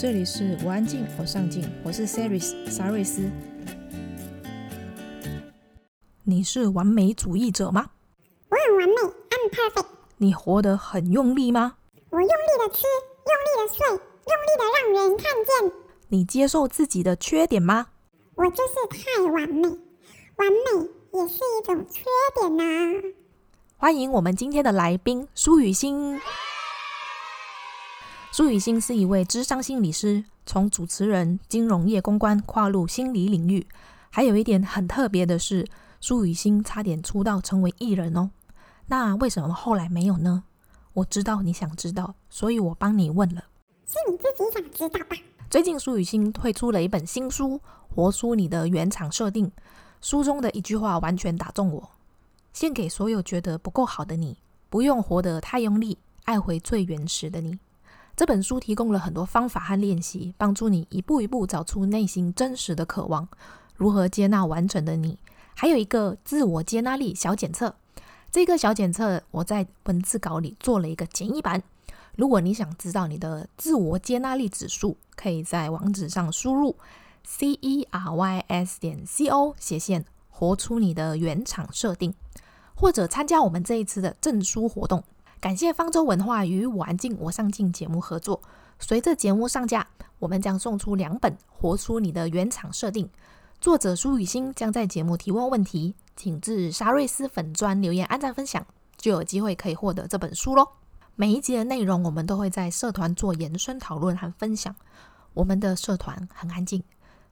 这里是我安静，我上镜，我是 Saris 沙瑞斯。你是完美主义者吗？我很完美，I'm perfect。你活得很用力吗？我用力的吃，用力的睡，用力的让人看见。你接受自己的缺点吗？我就是太完美，完美也是一种缺点呐、啊。欢迎我们今天的来宾苏予昕。苏雨欣是一位智商心理师，从主持人、金融业公关跨入心理领域。还有一点很特别的是，苏雨欣差点出道成为艺人哦。那为什么后来没有呢？我知道你想知道，所以我帮你问了。是你自己想知道吧？最近苏雨欣推出了一本新书《活出你的原厂设定》，书中的一句话完全打中我：献给所有觉得不够好的你，不用活得太用力，爱回最原始的你。这本书提供了很多方法和练习，帮助你一步一步找出内心真实的渴望，如何接纳完整的你。还有一个自我接纳力小检测，这个小检测我在文字稿里做了一个简易版。如果你想知道你的自我接纳力指数，可以在网址上输入 c e r y s 点 c o 斜线活出你的原厂设定，或者参加我们这一次的证书活动。感谢方舟文化与我安静我上镜节目合作。随着节目上架，我们将送出两本《活出你的原厂设定》。作者苏雨欣将在节目提问问题，请至沙瑞斯粉砖留言、按赞、分享，就有机会可以获得这本书喽。每一集的内容，我们都会在社团做延伸讨论和分享。我们的社团很安静，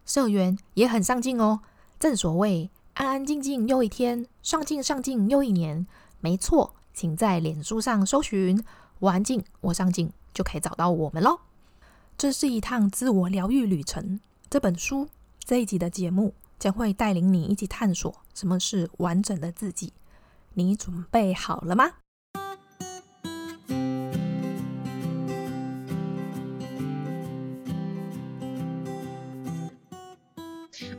社员也很上进哦。正所谓安安静静又一天，上进上进又一年。没错。请在脸书上搜寻“我安静，我上镜”，就可以找到我们喽。这是一趟自我疗愈旅程。这本书这一集的节目将会带领你一起探索什么是完整的自己。你准备好了吗？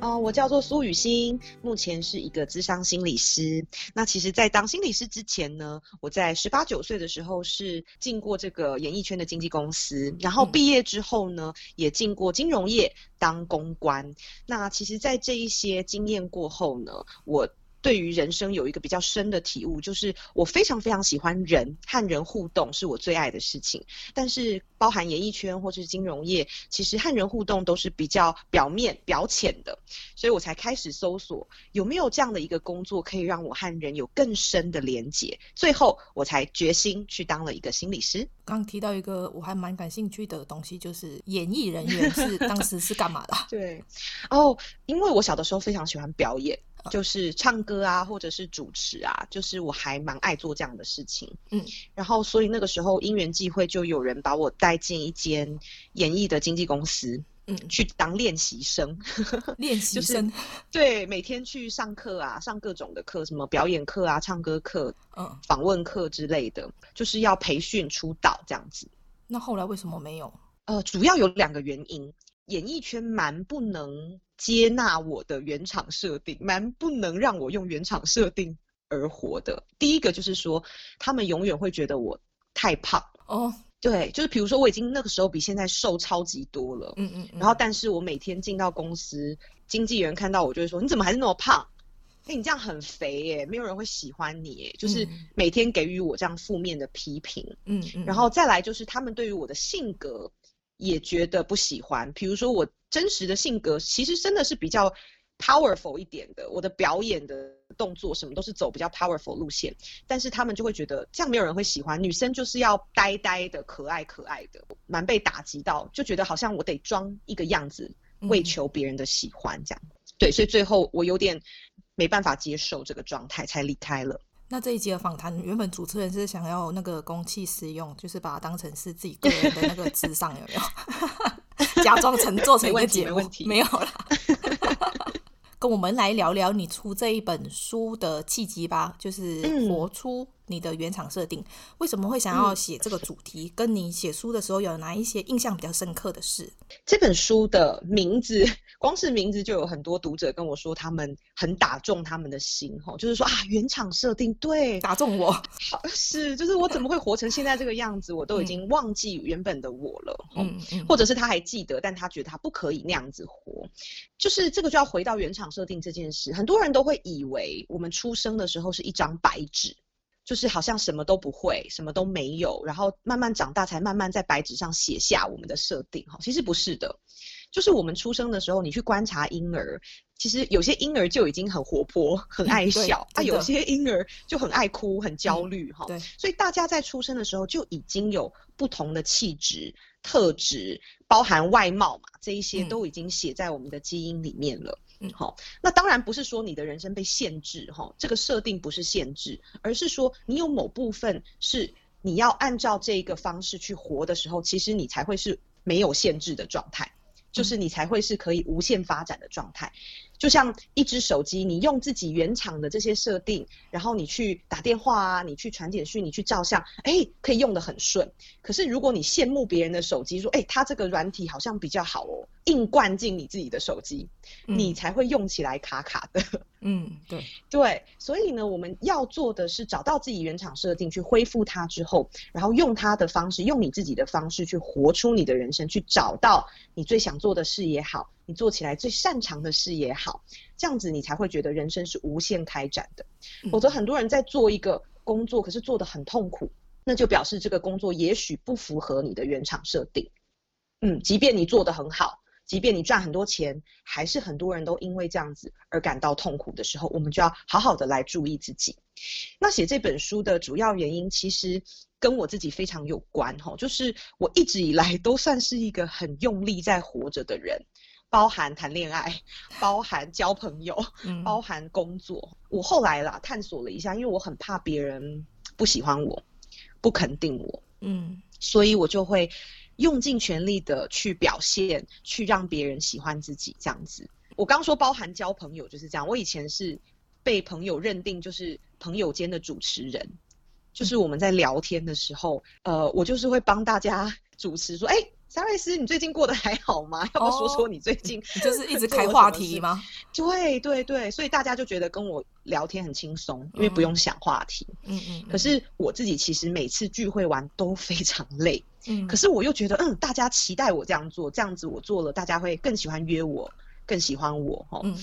哦，我叫做苏雨欣，目前是一个智商心理师。那其实，在当心理师之前呢，我在十八九岁的时候是进过这个演艺圈的经纪公司，然后毕业之后呢，也进过金融业当公关。那其实，在这一些经验过后呢，我。对于人生有一个比较深的体悟，就是我非常非常喜欢人和人互动，是我最爱的事情。但是包含演艺圈或是金融业，其实和人互动都是比较表面、表浅的，所以我才开始搜索有没有这样的一个工作，可以让我和人有更深的连结。最后我才决心去当了一个心理师。刚提到一个我还蛮感兴趣的东西，就是演艺人员是当时是干嘛的？对，哦，因为我小的时候非常喜欢表演。就是唱歌啊，或者是主持啊，就是我还蛮爱做这样的事情。嗯，然后所以那个时候因缘际会，就有人把我带进一间演艺的经纪公司，嗯，去当练习生。练 习生，就是，对，每天去上课啊，上各种的课，什么表演课啊、唱歌课、嗯，访问课之类的，就是要培训出道这样子。那后来为什么没有？呃，主要有两个原因。演艺圈蛮不能接纳我的原厂设定，蛮不能让我用原厂设定而活的。第一个就是说，他们永远会觉得我太胖哦。Oh. 对，就是比如说我已经那个时候比现在瘦超级多了，嗯嗯，然后但是我每天进到公司，经纪人看到我就会说：“你怎么还是那么胖？哎，你这样很肥耶，没有人会喜欢你耶。”就是每天给予我这样负面的批评，嗯嗯，然后再来就是他们对于我的性格。也觉得不喜欢，比如说我真实的性格其实真的是比较 powerful 一点的，我的表演的动作什么都是走比较 powerful 路线，但是他们就会觉得这样没有人会喜欢，女生就是要呆呆的、可爱可爱的，蛮被打击到，就觉得好像我得装一个样子，为求别人的喜欢这样，嗯、对，所以最后我有点没办法接受这个状态，才离开了。那这一集的访谈，原本主持人是想要那个公器私用，就是把它当成是自己个人的那个智商，有没有？假装成做成一个节目，没问题，没有啦。跟我们来聊聊你出这一本书的契机吧，就是活出你的原厂设定。嗯、为什么会想要写这个主题？嗯、跟你写书的时候有哪一些印象比较深刻的事？这本书的名字，光是名字就有很多读者跟我说，他们很打中他们的心，吼，就是说啊，原厂设定对打中我，好是，就是我怎么会活成现在这个样子？我都已经忘记原本的我了，嗯嗯，或者是他还记得，但他觉得他不可以那样子活，就是这个就要回到原厂设定这件事。很多人都会以为我们出生的时候是一张白纸，就是好像什么都不会，什么都没有，然后慢慢长大才慢慢在白纸上写下我们的设定。哈，其实不是的，就是我们出生的时候，你去观察婴儿，其实有些婴儿就已经很活泼、很爱 笑，啊，有些婴儿就很爱哭、很焦虑。哈，对，所以大家在出生的时候就已经有不同的气质。特质包含外貌嘛，这一些都已经写在我们的基因里面了。嗯，好，那当然不是说你的人生被限制，哈，这个设定不是限制，而是说你有某部分是你要按照这个方式去活的时候，其实你才会是没有限制的状态，就是你才会是可以无限发展的状态。就像一只手机，你用自己原厂的这些设定，然后你去打电话啊，你去传简讯，你去照相，哎，可以用得很顺。可是如果你羡慕别人的手机，说，哎，它这个软体好像比较好哦，硬灌进你自己的手机，嗯、你才会用起来卡卡的。嗯，对 对，所以呢，我们要做的是找到自己原厂设定，去恢复它之后，然后用它的方式，用你自己的方式去活出你的人生，去找到你最想做的事也好。你做起来最擅长的事也好，这样子你才会觉得人生是无限开展的。否则很多人在做一个工作，可是做得很痛苦，那就表示这个工作也许不符合你的原厂设定。嗯，即便你做得很好，即便你赚很多钱，还是很多人都因为这样子而感到痛苦的时候，我们就要好好的来注意自己。那写这本书的主要原因，其实跟我自己非常有关哈，就是我一直以来 都算是一个很用力在活着的人。包含谈恋爱，包含交朋友，嗯、包含工作。我后来啦探索了一下，因为我很怕别人不喜欢我，不肯定我，嗯，所以我就会用尽全力的去表现，去让别人喜欢自己这样子。我刚说包含交朋友就是这样，我以前是被朋友认定就是朋友间的主持人，就是我们在聊天的时候，呃，我就是会帮大家主持说，哎。萨瑞斯，你最近过得还好吗？要不说说你最近、哦、就是一直 开话题吗？对对对，所以大家就觉得跟我聊天很轻松，因为不用想话题。嗯嗯。可是我自己其实每次聚会完都非常累。嗯。可是我又觉得，嗯，大家期待我这样做，这样子我做了，大家会更喜欢约我，更喜欢我。哈。嗯。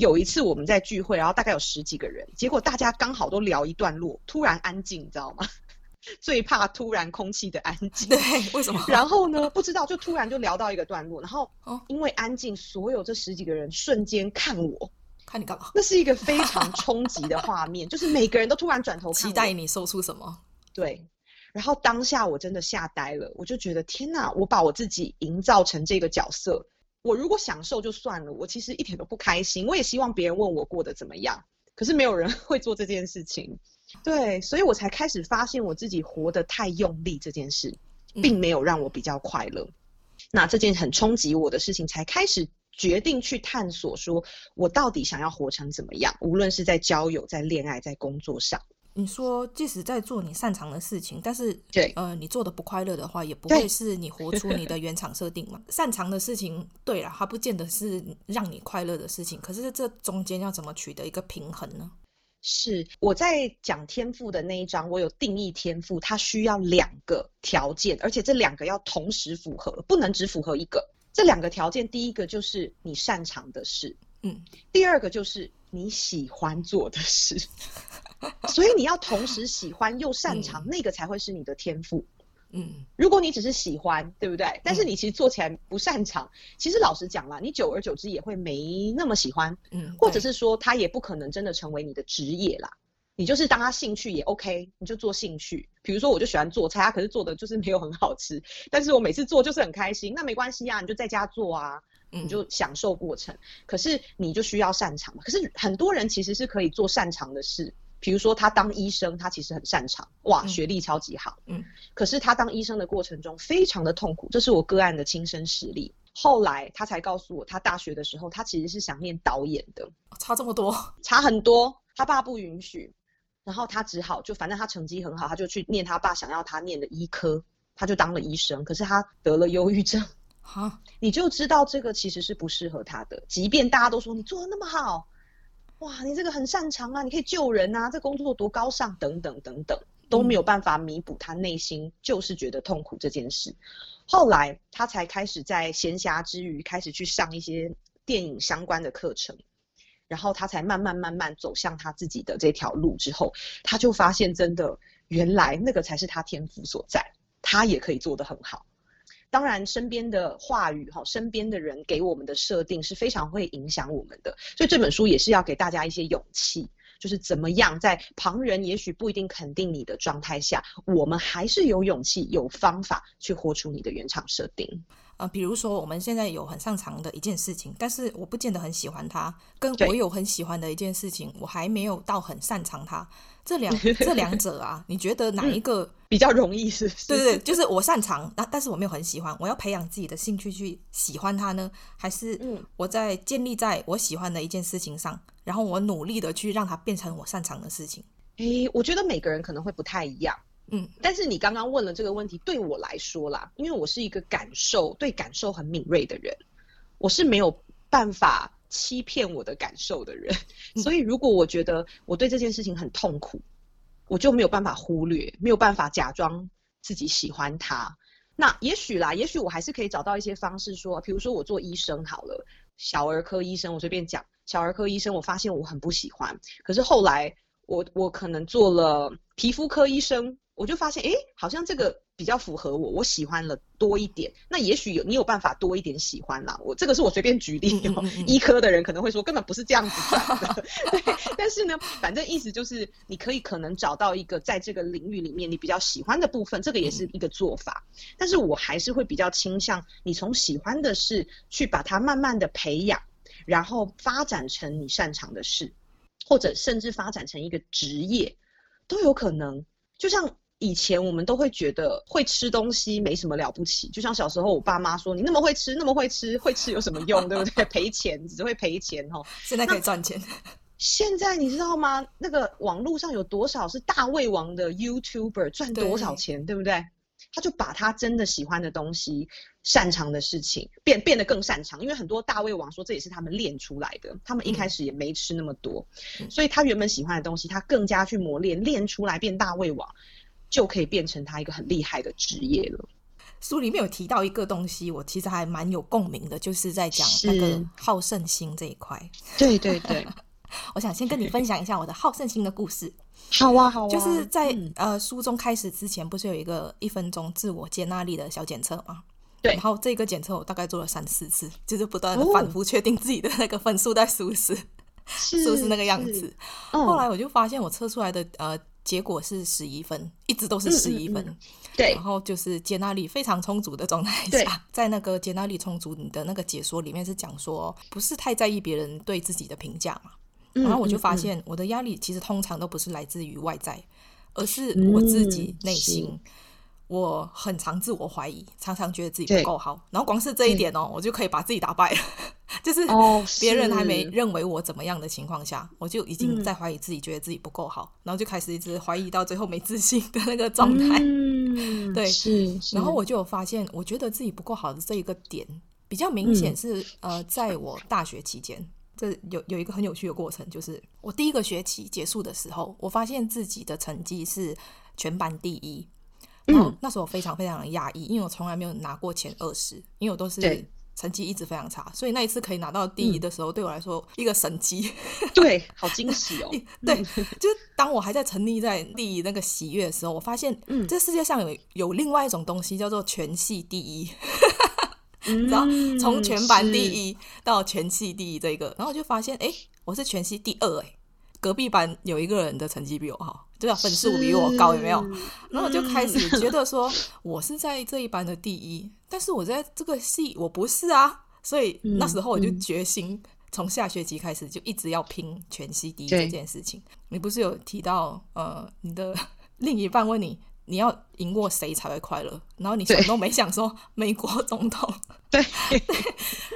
有一次我们在聚会，然后大概有十几个人，结果大家刚好都聊一段落，突然安静，你知道吗？最怕突然空气的安静，对，为什么？然后呢？不知道，就突然就聊到一个段落，然后因为安静，所有这十几个人瞬间看我，看你干嘛？那是一个非常冲击的画面，就是每个人都突然转头看，期待你说出什么。对，然后当下我真的吓呆了，我就觉得天哪！我把我自己营造成这个角色，我如果享受就算了，我其实一点都不开心。我也希望别人问我过得怎么样，可是没有人 会做这件事情。对，所以我才开始发现我自己活得太用力这件事，并没有让我比较快乐。嗯、那这件很冲击我的事情，才开始决定去探索，说我到底想要活成怎么样？无论是在交友、在恋爱、在工作上。你说，即使在做你擅长的事情，但是对，呃，你做的不快乐的话，也不会是你活出你的原厂设定嘛？擅长的事情，对了，它不见得是让你快乐的事情。可是这中间要怎么取得一个平衡呢？是我在讲天赋的那一章，我有定义天赋，它需要两个条件，而且这两个要同时符合，不能只符合一个。这两个条件，第一个就是你擅长的事，嗯，第二个就是你喜欢做的事，所以你要同时喜欢又擅长，嗯，那个才会是你的天赋。嗯，如果你只是喜欢，对不对？但是你其实做起来不擅长，嗯、其实老实讲啦，你久而久之也会没那么喜欢，嗯，或者是说他也不可能真的成为你的职业啦。你就是当他兴趣也 OK，你就做兴趣。比如说我就喜欢做菜，他可是做的就是没有很好吃，但是我每次做就是很开心，那没关系啊，你就在家做啊，你就享受过程。嗯、可是你就需要擅长嘛。可是很多人其实是可以做擅长的事。比如说，他当医生，他其实很擅长，哇，学历超级好，嗯，可是他当医生的过程中非常的痛苦，这是我个案的亲身实例。后来他才告诉我，他大学的时候他其实是想念导演的，差这么多，差很多。他爸不允许，然后他只好就反正他成绩很好，他就去念他爸想要他念的医科，他就当了医生。可是他得了忧郁症，哈，你就知道这个其实是不适合他的。即便大家都说你做的那么好，哇，你这个很擅长啊，你可以救人啊，这工作多高尚，等等等等，都没有办法弥补他内心就是觉得痛苦这件事。后来他才开始在闲暇之余开始去上一些电影相关的课程。然后他才慢慢慢慢走向他自己的这条路之后，他就发现真的原来那个才是他天赋所在，他也可以做得很好。当然，身边的话语哈，身边的人给我们的设定是非常会影响我们的，所以这本书也是要给大家一些勇气，就是怎么样在旁人也许不一定肯定你的状态下，我们还是有勇气、有方法去活出你的原厂设定。呃，比如说我们现在有很擅长的一件事情，但是我不见得很喜欢它；跟我有很喜欢的一件事情，我还没有到很擅长它。这两 这两者啊，你觉得哪一个、嗯、比较容易是？是？对对对，就是我擅长，但但是我没有很喜欢。我要培养自己的兴趣去喜欢它呢，还是我在建立在我喜欢的一件事情上，然后我努力的去让它变成我擅长的事情？诶，我觉得每个人可能会不太一样。嗯，但是你刚刚问了这个问题，对我来说啦，因为我是一个感受对感受很敏锐的人，我是没有办法欺骗我的感受的人，所以如果我觉得我对这件事情很痛苦，我就没有办法忽略，没有办法假装自己喜欢他。那也许啦，也许我还是可以找到一些方式说，比如说我做医生好了，小儿科医生，我随便讲，小儿科医生，我发现我很不喜欢，可是后来我我可能做了皮肤科医生。我就发现，哎，好像这个比较符合我，我喜欢了多一点。那也许有你有办法多一点喜欢啦。我这个是我随便举例哦。医科的人可能会说，根本不是这样子讲的。对，但是呢，反正意思就是，你可以可能找到一个在这个领域里面你比较喜欢的部分，这个也是一个做法。嗯、但是我还是会比较倾向你从喜欢的事去把它慢慢的培养，然后发展成你擅长的事，或者甚至发展成一个职业，都有可能。就像。以前我们都会觉得会吃东西没什么了不起，就像小时候我爸妈说，你那么会吃，那么会吃，会吃有什么用，对不对？赔钱只会赔钱哦。现在可以赚钱。现在你知道吗？那个网络上有多少是大胃王的 YouTuber 赚多少钱，对，对不对？他就把他真的喜欢的东西、擅长的事情变变得更擅长，因为很多大胃王说这也是他们练出来的。他们一开始也没吃那么多，嗯、所以他原本喜欢的东西，他更加去磨练，练出来变大胃王。就可以变成他一个很厉害的职业了。书里面有提到一个东西，我其实还蛮有共鸣的，就是在讲那个好胜心这一块。对对对，我想先跟你分享一下我的好胜心的故事。好啊好啊，就是在、嗯、呃书中开始之前，不是有一个一分钟自我接纳力的小检测吗？对。然后这个检测我大概做了三四次，就是不断的反复确定自己的那个分数在是不是，是不是那个样子。后来我就发现我测出来的呃。结果是十一分，一直都是十一分。嗯嗯嗯。对，然后就是接纳力非常充足的状态下，在那个接纳力充足你的那个解说里面是讲说，不是太在意别人对自己的评价嘛。然后我就发现，我的压力其实通常都不是来自于外在，而是我自己内心。我很常自我怀疑，常常觉得自己不够好。然后光是这一点哦，我就可以把自己打败了。就是别人还没认为我怎么样的情况下，我就已经在怀疑自己，觉得自己不够好，然后就开始一直怀疑到最后没自信的那个状态。嗯，对，是。然后我就有发现，我觉得自己不够好的这一个点比较明显是呃，在我大学期间，这有有一个很有趣的过程，就是我第一个学期结束的时候，我发现自己的成绩是全班第一。然后那时候我非常非常的压抑，因为我从来没有拿过前二十，因为我都是成绩一直非常差，所以那一次可以拿到第一的时候，嗯、对我来说一个神迹，对，好惊喜哦。对，就是当我还在沉溺在第一那个喜悦的时候，我发现，嗯，这世界上有有另外一种东西叫做全系第一，你知道从全班第一到全系第一这个，然后我就发现，哎，我是全系第二，哎。隔壁班有一个人的成绩比我好，就要分数比我高，有没有？然后我就开始觉得说，我是在这一班的第一，但是我在这个系我不是啊，所以那时候我就决心，从下学期开始就一直要拼全系第一这件事情。你不是有提到呃，你的 另一半问你，你要赢过谁才会快乐？然后你想都没想说美国总统。对，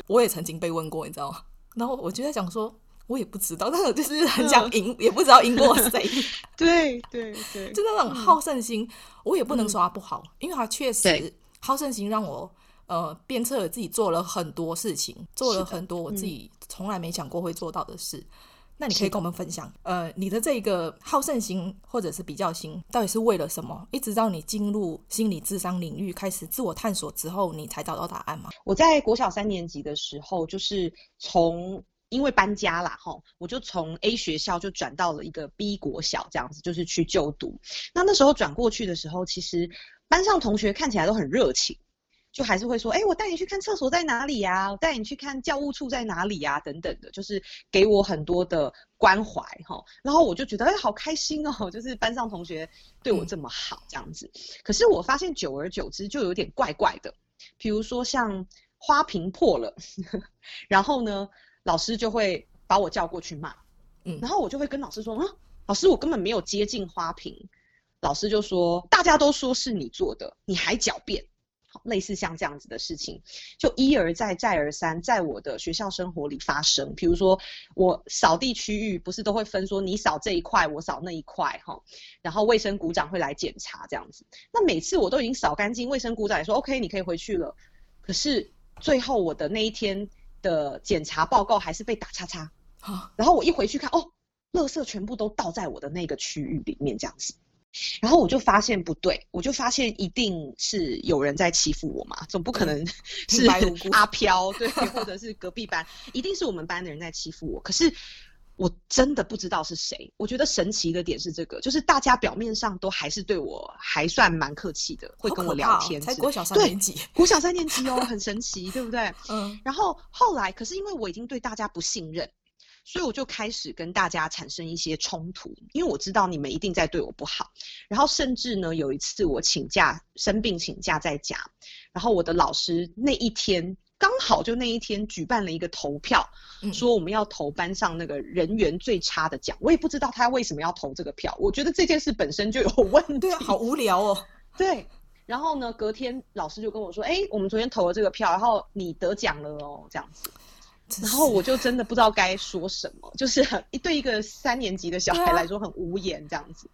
我也曾经被问过，你知道吗？然后我就在想说，我也不知道，但是我就是很想赢，也不知道赢过谁。对 对对，就那种好胜心，我也不能说他不好，因为他确实好胜心让我呃鞭策了自己做了很多事情，做了很多我自己从来没想过会做到的事。那你可以跟我们分享，呃，你的这个好胜心或者是比较心，到底是为了什么？一直到你进入心理智商领域，开始自我探索之后，你才找到答案吗？我在国小三年级的时候，就是从因为搬家啦，哈，我就从 A 学校就转到了一个 B 国小，这样子就是去就读。那那时候转过去的时候，其实班上同学看起来都很热情。就还是会说，哎、我带你去看厕所在哪里呀？我带你去看教务处在哪里呀？等等的，就是给我很多的关怀哈。然后我就觉得，哎、好开心哦，就是班上同学对我这么好这样子。可是我发现，久而久之就有点怪怪的。比如说像花瓶破了，然后呢，老师就会把我叫过去骂。嗯，然后我就会跟老师说，啊，老师，我根本没有接近花瓶。老师就说，大家都说是你做的，你还狡辩。类似像这样子的事情，就一而再、再而三，在我的学校生活里发生。比如说，我扫地区域不是都会分说你扫这一块，我扫那一块，哈。然后卫生股长会来检查这样子。那每次我都已经扫干净，卫生股长也说 OK，你可以回去了。可是最后我的那一天的检查报告还是被打叉叉。然后我一回去看，哦，垃圾全部都倒在我的那个区域里面，这样子。然后我就发现不对，我就发现一定是有人在欺负我嘛，总不可能是阿飘对，或者是隔壁班，一定是我们班的人在欺负我。可是我真的不知道是谁。我觉得神奇的点是这个，就是大家表面上都还是对我还算蛮客气的，会跟我聊天。才国小三年级，国小三年级哦，很神奇，对不对？嗯。然后后来，可是因为我已经对大家不信任。所以我就开始跟大家产生一些冲突，因为我知道你们一定在对我不好。然后甚至呢，有一次我请假生病请假在家，然后我的老师那一天刚好就那一天举办了一个投票，说我们要投班上那个人缘最差的奖。我也不知道他为什么要投这个票，我觉得这件事本身就有问题。对啊，好无聊哦。对，然后呢，隔天老师就跟我说：“哎，我们昨天投了这个票，然后你得奖了哦，这样子。”然后我就真的不知道该说什么，就是很对一个三年级的小孩来说很无言这样子，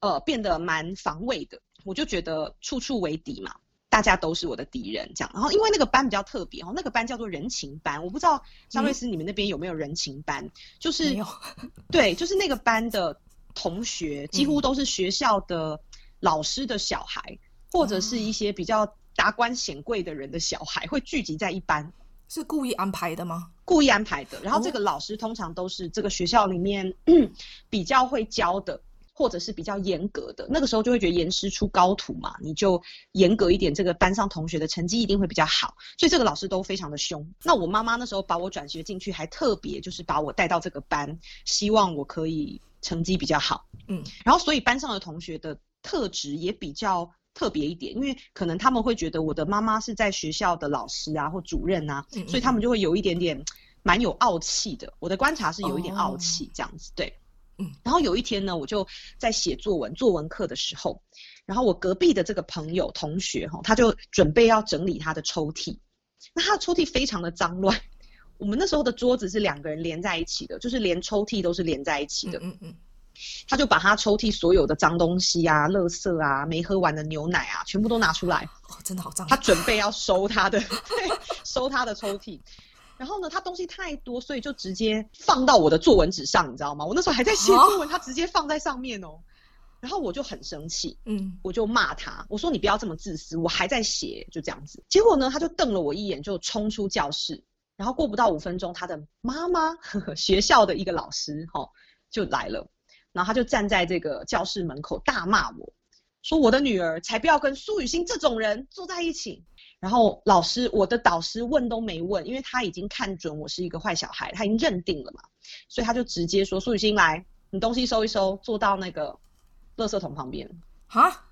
呃，变得蛮防卫的。我就觉得处处为敌嘛，大家都是我的敌人这样。然后因为那个班比较特别哦，那个班叫做人情班，我不知道张瑞斯你们那边有没有人情班？嗯、就是 对，就是那个班的同学几乎都是学校的老师的小孩，嗯、或者是一些比较达官显贵的人的小孩会聚集在一班。是故意安排的吗？故意安排的。然后这个老师通常都是这个学校里面 比较会教的，或者是比较严格的。那个时候就会觉得严师出高徒嘛，你就严格一点，这个班上同学的成绩一定会比较好。所以这个老师都非常的凶。那我妈妈那时候把我转学进去，还特别就是把我带到这个班，希望我可以成绩比较好。嗯，然后所以班上的同学的特质也比较。特别一点，因为可能他们会觉得我的妈妈是在学校的老师啊，或主任啊，嗯嗯，所以他们就会有一点点蛮有傲气的。我的观察是有一点傲气这样子，哦、对，嗯。然后有一天呢，我就在写作文，作文课的时候，然后我隔壁的这个朋友同学哈，他就准备要整理他的抽屉，那他的抽屉非常的脏乱。我们那时候的桌子是两个人连在一起的，就是连抽屉都是连在一起的，嗯嗯，嗯。他就把他抽屉所有的脏东西啊、垃圾啊、没喝完的牛奶啊，全部都拿出来。哦，真的好脏。他准备要收他的，收他的抽屉。然后呢，他东西太多，所以就直接放到我的作文纸上，你知道吗？我那时候还在写作文，他直接放在上面哦。然后我就很生气，嗯，我就骂他，我说你不要这么自私，我还在写，就这样子。结果呢，他就瞪了我一眼，就冲出教室。然后过不到五分钟，他的妈妈，呵呵，学校的一个老师，哈，就来了。然后他就站在这个教室门口大骂我，说我的女儿才不要跟苏雨欣这种人坐在一起。然后老师，我的导师问都没问，因为他已经看准我是一个坏小孩，他已经认定了嘛，所以他就直接说：苏雨欣来，你东西收一收，坐到那个垃圾桶旁边。哈，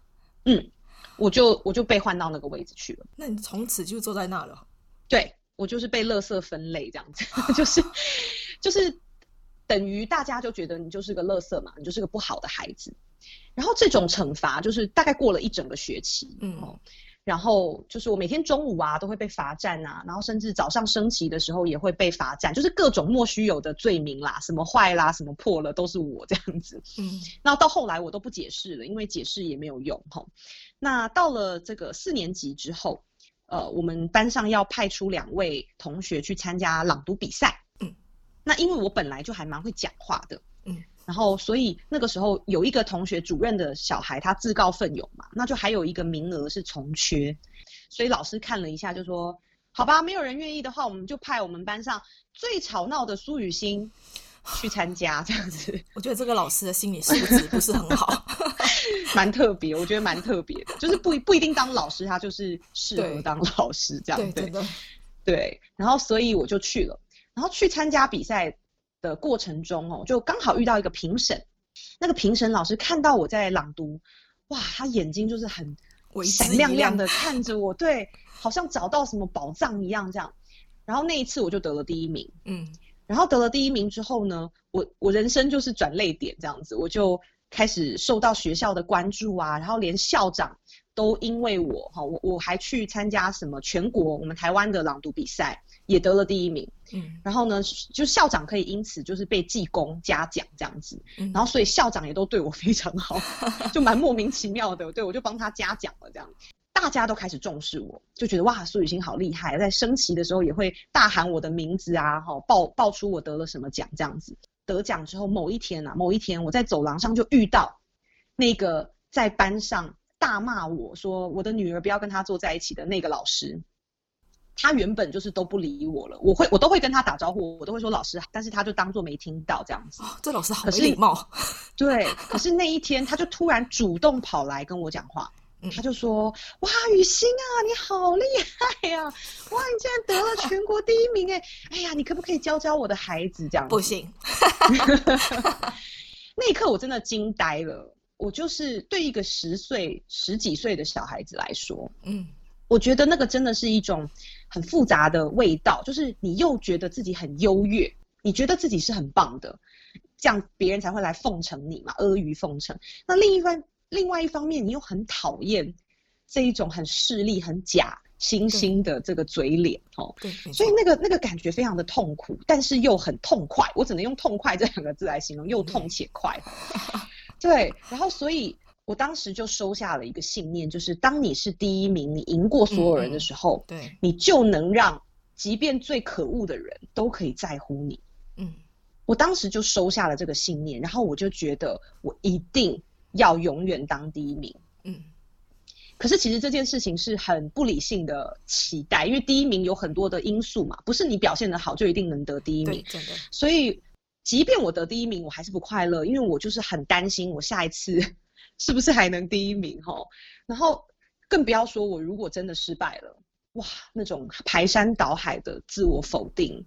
嗯，我就我就被换到那个位置去了。那你从此就坐在那了？对，我就是被垃圾分类这样子，就 是就是。等于大家就觉得你就是个垃圾嘛，你就是个不好的孩子。然后这种惩罚就是大概过了一整个学期，嗯。然后就是我每天中午啊都会被罚站啊，然后甚至早上升旗的时候也会被罚站，就是各种莫须有的罪名啦，什么坏啦，什么破了都是我这样子。嗯，那到后来我都不解释了，因为解释也没有用哈。那到了这个四年级之后，呃，我们班上要派出两位同学去参加朗读比赛。嗯，那因为我本来就还蛮会讲话的。嗯。然后，所以那个时候有一个同学主任的小孩，他自告奋勇嘛，那就还有一个名额是从缺，所以老师看了一下，就说：“好吧，没有人愿意的话，我们就派我们班上最吵闹的苏雨欣去参加。”这样子，我觉得这个老师的心理素质不是很好，蛮特别，我觉得蛮特别的，就是不不一定当老师，他就是适合当老师这样子。对，对，对，然后所以我就去了，然后去参加比赛。的过程中哦，就刚好遇到一个评审，那个评审老师看到我在朗读，哇，他眼睛就是很闪亮亮的 看着我，对，好像找到什么宝藏一样这样。然后那一次我就得了第一名，嗯，然后得了第一名之后呢，我我人生就是转泪点这样子，我就开始受到学校的关注啊，然后连校长都因为我哈，我我还去参加什么全国我们台湾的朗读比赛。也得了第一名，嗯，然后呢，就校长可以因此就是被记功嘉奖这样子，嗯，然后所以校长也都对我非常好，就蛮莫名其妙的，对，我就帮他嘉奖了这样，大家都开始重视我，就觉得哇，苏雨欣好厉害，在升旗的时候也会大喊我的名字啊，哈，报报出我得了什么奖这样子。得奖之后某一天啊，某一天我在走廊上就遇到那个在班上大骂我说我的女儿不要跟他坐在一起的那个老师。他原本就是都不理我了，我会我都会跟他打招呼，我都会说老师，但是他就当做没听到这样子。哦，这老师好没礼貌。对，可是那一天他就突然主动跑来跟我讲话，嗯，他就说：“哇，雨欣啊，你好厉害呀！哇，你竟然得了全国第一名哎！哎呀，你可不可以教教我的孩子这样子？”不行。那一刻我真的惊呆了，我就是对一个十岁十几岁的小孩子来说，嗯。我觉得那个真的是一种很复杂的味道，就是你又觉得自己很优越，你觉得自己是很棒的，这样别人才会来奉承你嘛，阿谀奉承。那另一方另外一方面，你又很讨厌这一种很势利、很假惺惺的这个嘴脸哦。对，所以那个那个感觉非常的痛苦，但是又很痛快。我只能用痛快这两个字来形容，又痛且快。对，然后所以。我当时就收下了一个信念，就是当你是第一名，你赢过所有人的时候，嗯、对，你就能让即便最可恶的人都可以在乎你。嗯，我当时就收下了这个信念，然后我就觉得我一定要永远当第一名。嗯，可是其实这件事情是很不理性的期待，因为第一名有很多的因素嘛，不是你表现得好就一定能得第一名。真的，所以即便我得第一名，我还是不快乐，因为我就是很担心我下一次。是不是还能第一名哈？然后更不要说我如果真的失败了，哇，那种排山倒海的自我否定、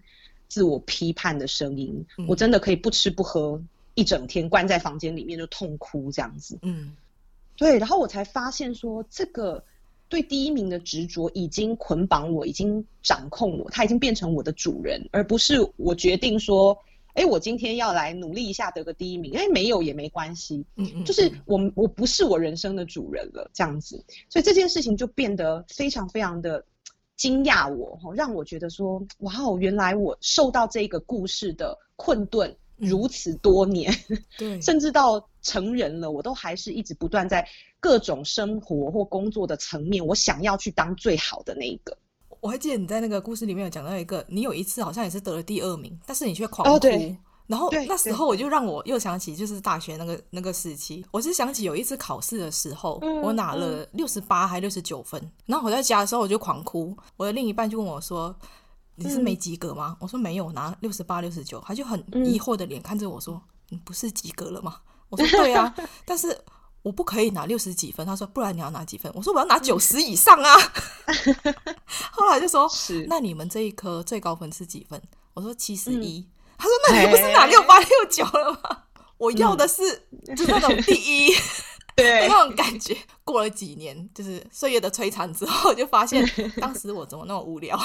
自我批判的声音，嗯，我真的可以不吃不喝一整天，关在房间里面就痛哭这样子。嗯，对，然后我才发现说，这个对第一名的执着已经捆绑我，已经掌控我，他已经变成我的主人，而不是我决定说。哎，我今天要来努力一下得个第一名，哎，没有也没关系，嗯嗯，就是我我不是我人生的主人了，这样子，所以这件事情就变得非常非常的惊讶我，让我觉得说，哇哦，原来我受到这个故事的困顿如此多年，对，甚至到成人了，我都还是一直不断在各种生活或工作的层面，我想要去当最好的那一个。我还记得你在那个故事里面有讲到一个，你有一次好像也是得了第二名，但是你却狂哭。哦、然后那时候我就让我又想起就是大学那个那个时期，我是想起有一次考试的时候，嗯、我拿了六十八还六十九分，然后我在家的时候我就狂哭。我的另一半就问我说：“你是没及格吗？”嗯、我说：“没有，拿六十八六十九。”他就很疑惑的脸看着我说：“你不是及格了吗？”我说：“对啊，但是。”我不可以拿六十几分，他说，不然你要拿几分？我说我要拿九十以上啊。后来就说，是那你们这一科最高分是几分？我说七十一。他说那你不是拿六八六九了吗？我要的是就是那种第一，对 那种感觉。过了几年，就是岁月的摧残之后，就发现当时我怎么那么无聊。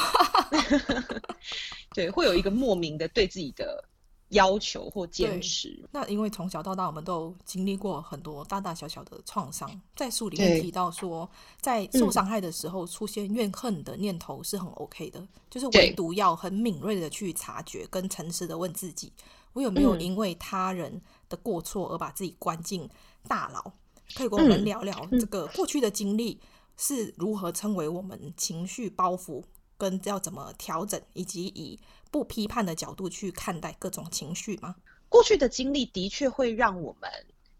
对，会有一个莫名的对自己的要求或坚持。那因为从小到大，我们都经历过很多大大小小的创伤。在书里面提到说，在受伤害的时候出现怨恨的念头是很 OK 的，嗯、就是唯独要很敏锐的去察觉，跟诚实的问自己，我有没有因为他人的过错而把自己关进大牢？嗯、可以跟我们聊聊这个过去的经历是如何成为我们情绪包袱，跟要怎么调整，以及以。不批判的角度去看待各种情绪吗？过去的经历的确会让我们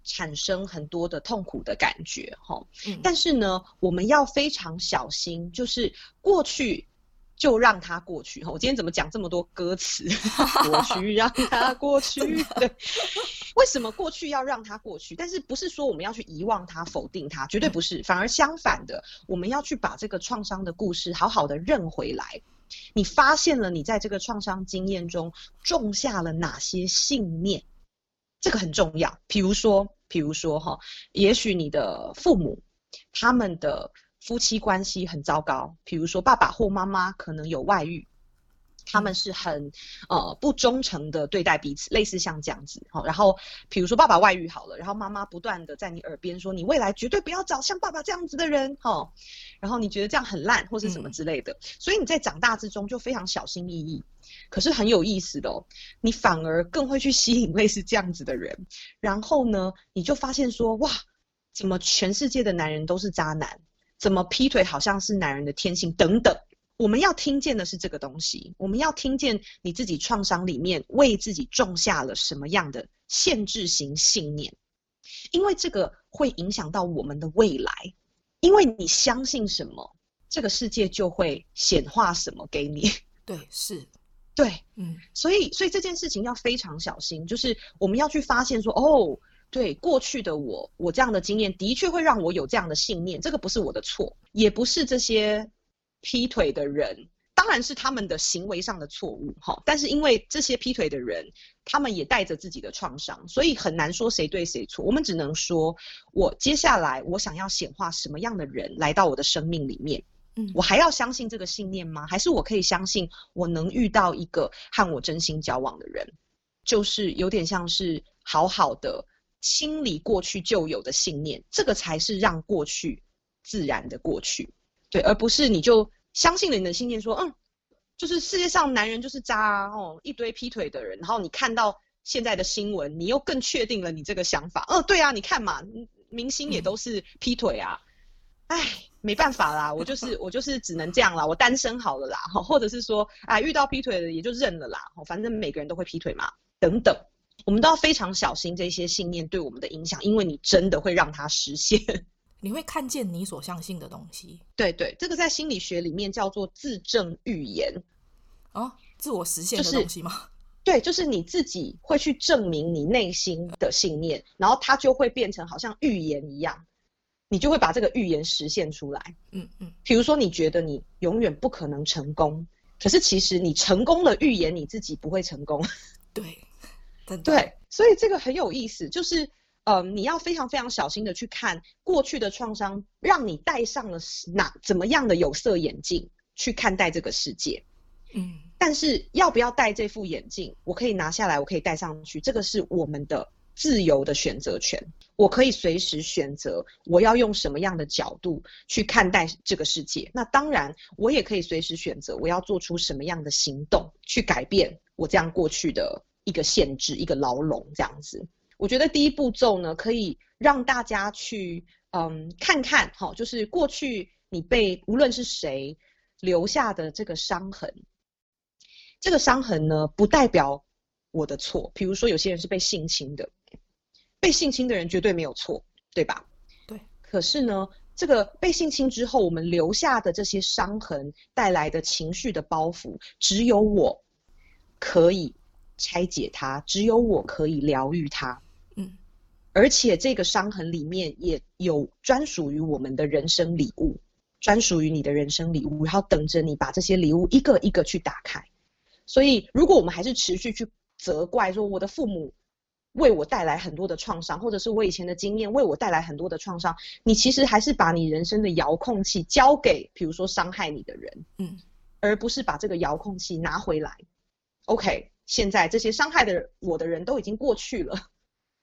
产生很多的痛苦的感觉，哈、嗯。但是呢，我们要非常小心，就是过去就让它过去。哈，我今天怎么讲这么多歌词？过去让它过去。对，为什么过去要让它过去？但是不是说我们要去遗忘它、否定它？绝对不是，反而相反的，我们要去把这个创伤的故事好好的认回来。你发现了你在这个创伤经验中种下了哪些信念？这个很重要。比如说，比如说哈，也许你的父母他们的夫妻关系很糟糕，比如说爸爸或妈妈可能有外遇。他们是很呃不忠诚的对待彼此，类似像这样子。好，然后比如说爸爸外遇好了，然后妈妈不断的在你耳边说，你未来绝对不要找像爸爸这样子的人。哦，然后你觉得这样很烂或是什么之类的，所以你在长大之中就非常小心翼翼。可是很有意思的哦，你反而更会去吸引类似这样子的人。然后呢，你就发现说，哇，怎么全世界的男人都是渣男？怎么劈腿好像是男人的天性？等等。我们要听见的是这个东西，我们要听见你自己创伤里面为自己种下了什么样的限制型信念，因为这个会影响到我们的未来，因为你相信什么，这个世界就会显化什么给你。对，是，对，嗯，所以，所以这件事情要非常小心，就是我们要去发现说，哦，对，过去的我，我这样的经验的确会让我有这样的信念，这个不是我的错，也不是这些。劈腿的人当然是他们的行为上的错误，哈，但是因为这些劈腿的人，他们也带着自己的创伤，所以很难说谁对谁错。我们只能说，我接下来我想要显化什么样的人来到我的生命里面，嗯，我还要相信这个信念吗？还是我可以相信我能遇到一个和我真心交往的人？就是有点像是好好的清理过去旧有的信念，这个才是让过去自然的过去。对，而不是你就相信了你的信念，说，嗯，就是世界上男人就是渣，哦，一堆劈腿的人，然后你看到现在的新闻，你又更确定了你这个想法。嗯，对啊，你看嘛，明星也都是劈腿啊，哎、嗯，没办法啦，我就是我就是只能这样啦，我单身好了啦，或者是说，哎，遇到劈腿的也就认了啦，反正每个人都会劈腿嘛，等等，我们都要非常小心这些信念对我们的影响，因为你真的会让它实现。你会看见你所相信的东西。对对，这个在心理学里面叫做自证预言。哦，自我实现的东西吗？就是，对，就是你自己会去证明你内心的信念，然后它就会变成好像预言一样，你就会把这个预言实现出来。嗯嗯。比如说，你觉得你永远不可能成功，可是其实你成功了，预言你自己不会成功。对，对，所以这个很有意思，就是。呃，你要非常非常小心的去看过去的创伤，让你戴上了哪怎么样的有色眼镜去看待这个世界。嗯，但是要不要戴这副眼镜，我可以拿下来，我可以戴上去，这个是我们的自由的选择权。我可以随时选择我要用什么样的角度去看待这个世界。那当然，我也可以随时选择我要做出什么样的行动去改变我这样过去的一个限制、一个牢笼这样子。我觉得第一步骤呢，可以让大家去嗯看看，好，就是过去你被无论是谁留下的这个伤痕，这个伤痕呢不代表我的错。比如说有些人是被性侵的，被性侵的人绝对没有错，对吧？对。可是呢，这个被性侵之后，我们留下的这些伤痕带来的情绪的包袱，只有我可以拆解它，只有我可以疗愈它。嗯而且这个伤痕里面也有专属于我们的人生礼物，专属于你的人生礼物，然后等着你把这些礼物一个一个去打开。所以，如果我们还是持续去责怪说我的父母为我带来很多的创伤，或者是我以前的经验为我带来很多的创伤，你其实还是把你人生的遥控器交给，比如说伤害你的人，嗯，而不是把这个遥控器拿回来。OK。现在这些伤害的我的人都已经过去了，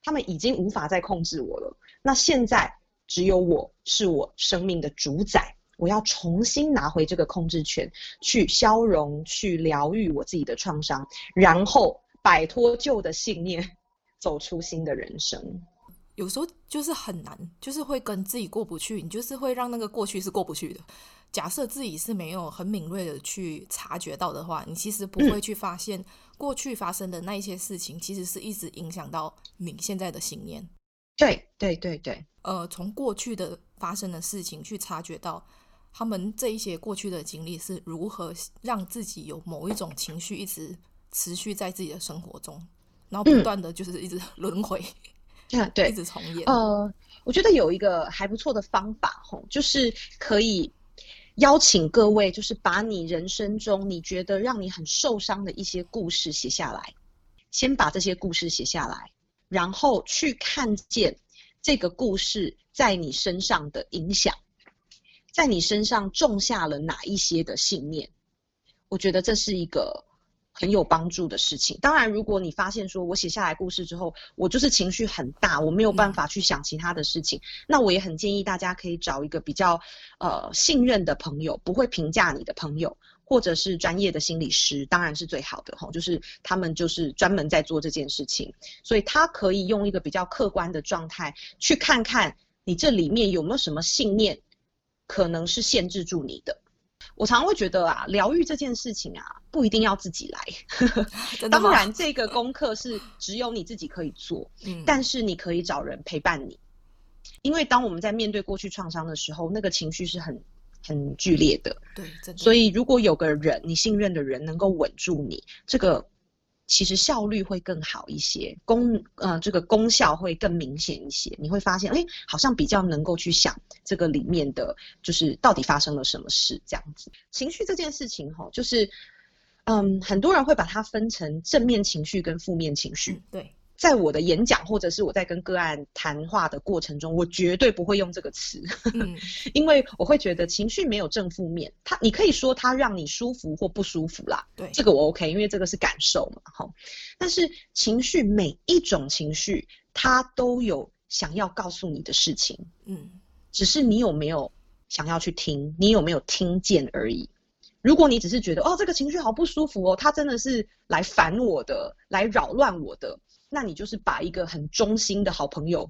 他们已经无法再控制我了。那现在只有我是我生命的主宰，我要重新拿回这个控制权，去消融、去疗愈我自己的创伤，然后摆脱旧的信念，走出新的人生。有时候就是很难，就是会跟自己过不去，你就是会让那个过去是过不去的。假设自己是没有很敏锐的去察觉到的话，你其实不会去发现过去发生的那一些事情，其实是一直影响到你现在的信念。对对对对，呃，从过去的发生的事情去察觉到他们这一些过去的经历是如何让自己有某一种情绪一直持续在自己的生活中，然后不断的就是一直 轮回。嗯啊，对，一直重演。呃，我觉得有一个还不错的方法，吼，就是可以邀请各位，就是把你人生中你觉得让你很受伤的一些故事写下来，先把这些故事写下来，然后去看见这个故事在你身上的影响，在你身上种下了哪一些的信念。我觉得这是一个。很有帮助的事情。当然，如果你发现说我写下来故事之后，我就是情绪很大，我没有办法去想其他的事情，嗯、那我也很建议大家可以找一个比较呃信任的朋友，不会评价你的朋友，或者是专业的心理师，当然是最好的哈。就是他们就是专门在做这件事情，所以他可以用一个比较客观的状态去看看你这里面有没有什么信念，可能是限制住你的。我常常会觉得啊，疗愈这件事情啊，不一定要自己来。当然，这个功课是只有你自己可以做，嗯，但是你可以找人陪伴你，因为当我们在面对过去创伤的时候，那个情绪是很很剧烈的。对，所以如果有个人你信任的人能够稳住你，这个。其实效率会更好一些，功呃这个功效会更明显一些。你会发现，哎，好像比较能够去想这个里面的，就是到底发生了什么事这样子。情绪这件事情，哈，就是，嗯，很多人会把它分成正面情绪跟负面情绪。对。在我的演讲或者是我在跟个案谈话的过程中，我绝对不会用这个词，嗯、因为我会觉得情绪没有正负面，它你可以说它让你舒服或不舒服啦，对，这个我 OK，因为这个是感受嘛，哈。但是情绪每一种情绪，它都有想要告诉你的事情，嗯，只是你有没有想要去听，你有没有听见而已。如果你只是觉得哦，这个情绪好不舒服哦，它真的是来烦我的，来扰乱我的。那你就是把一个很忠心的好朋友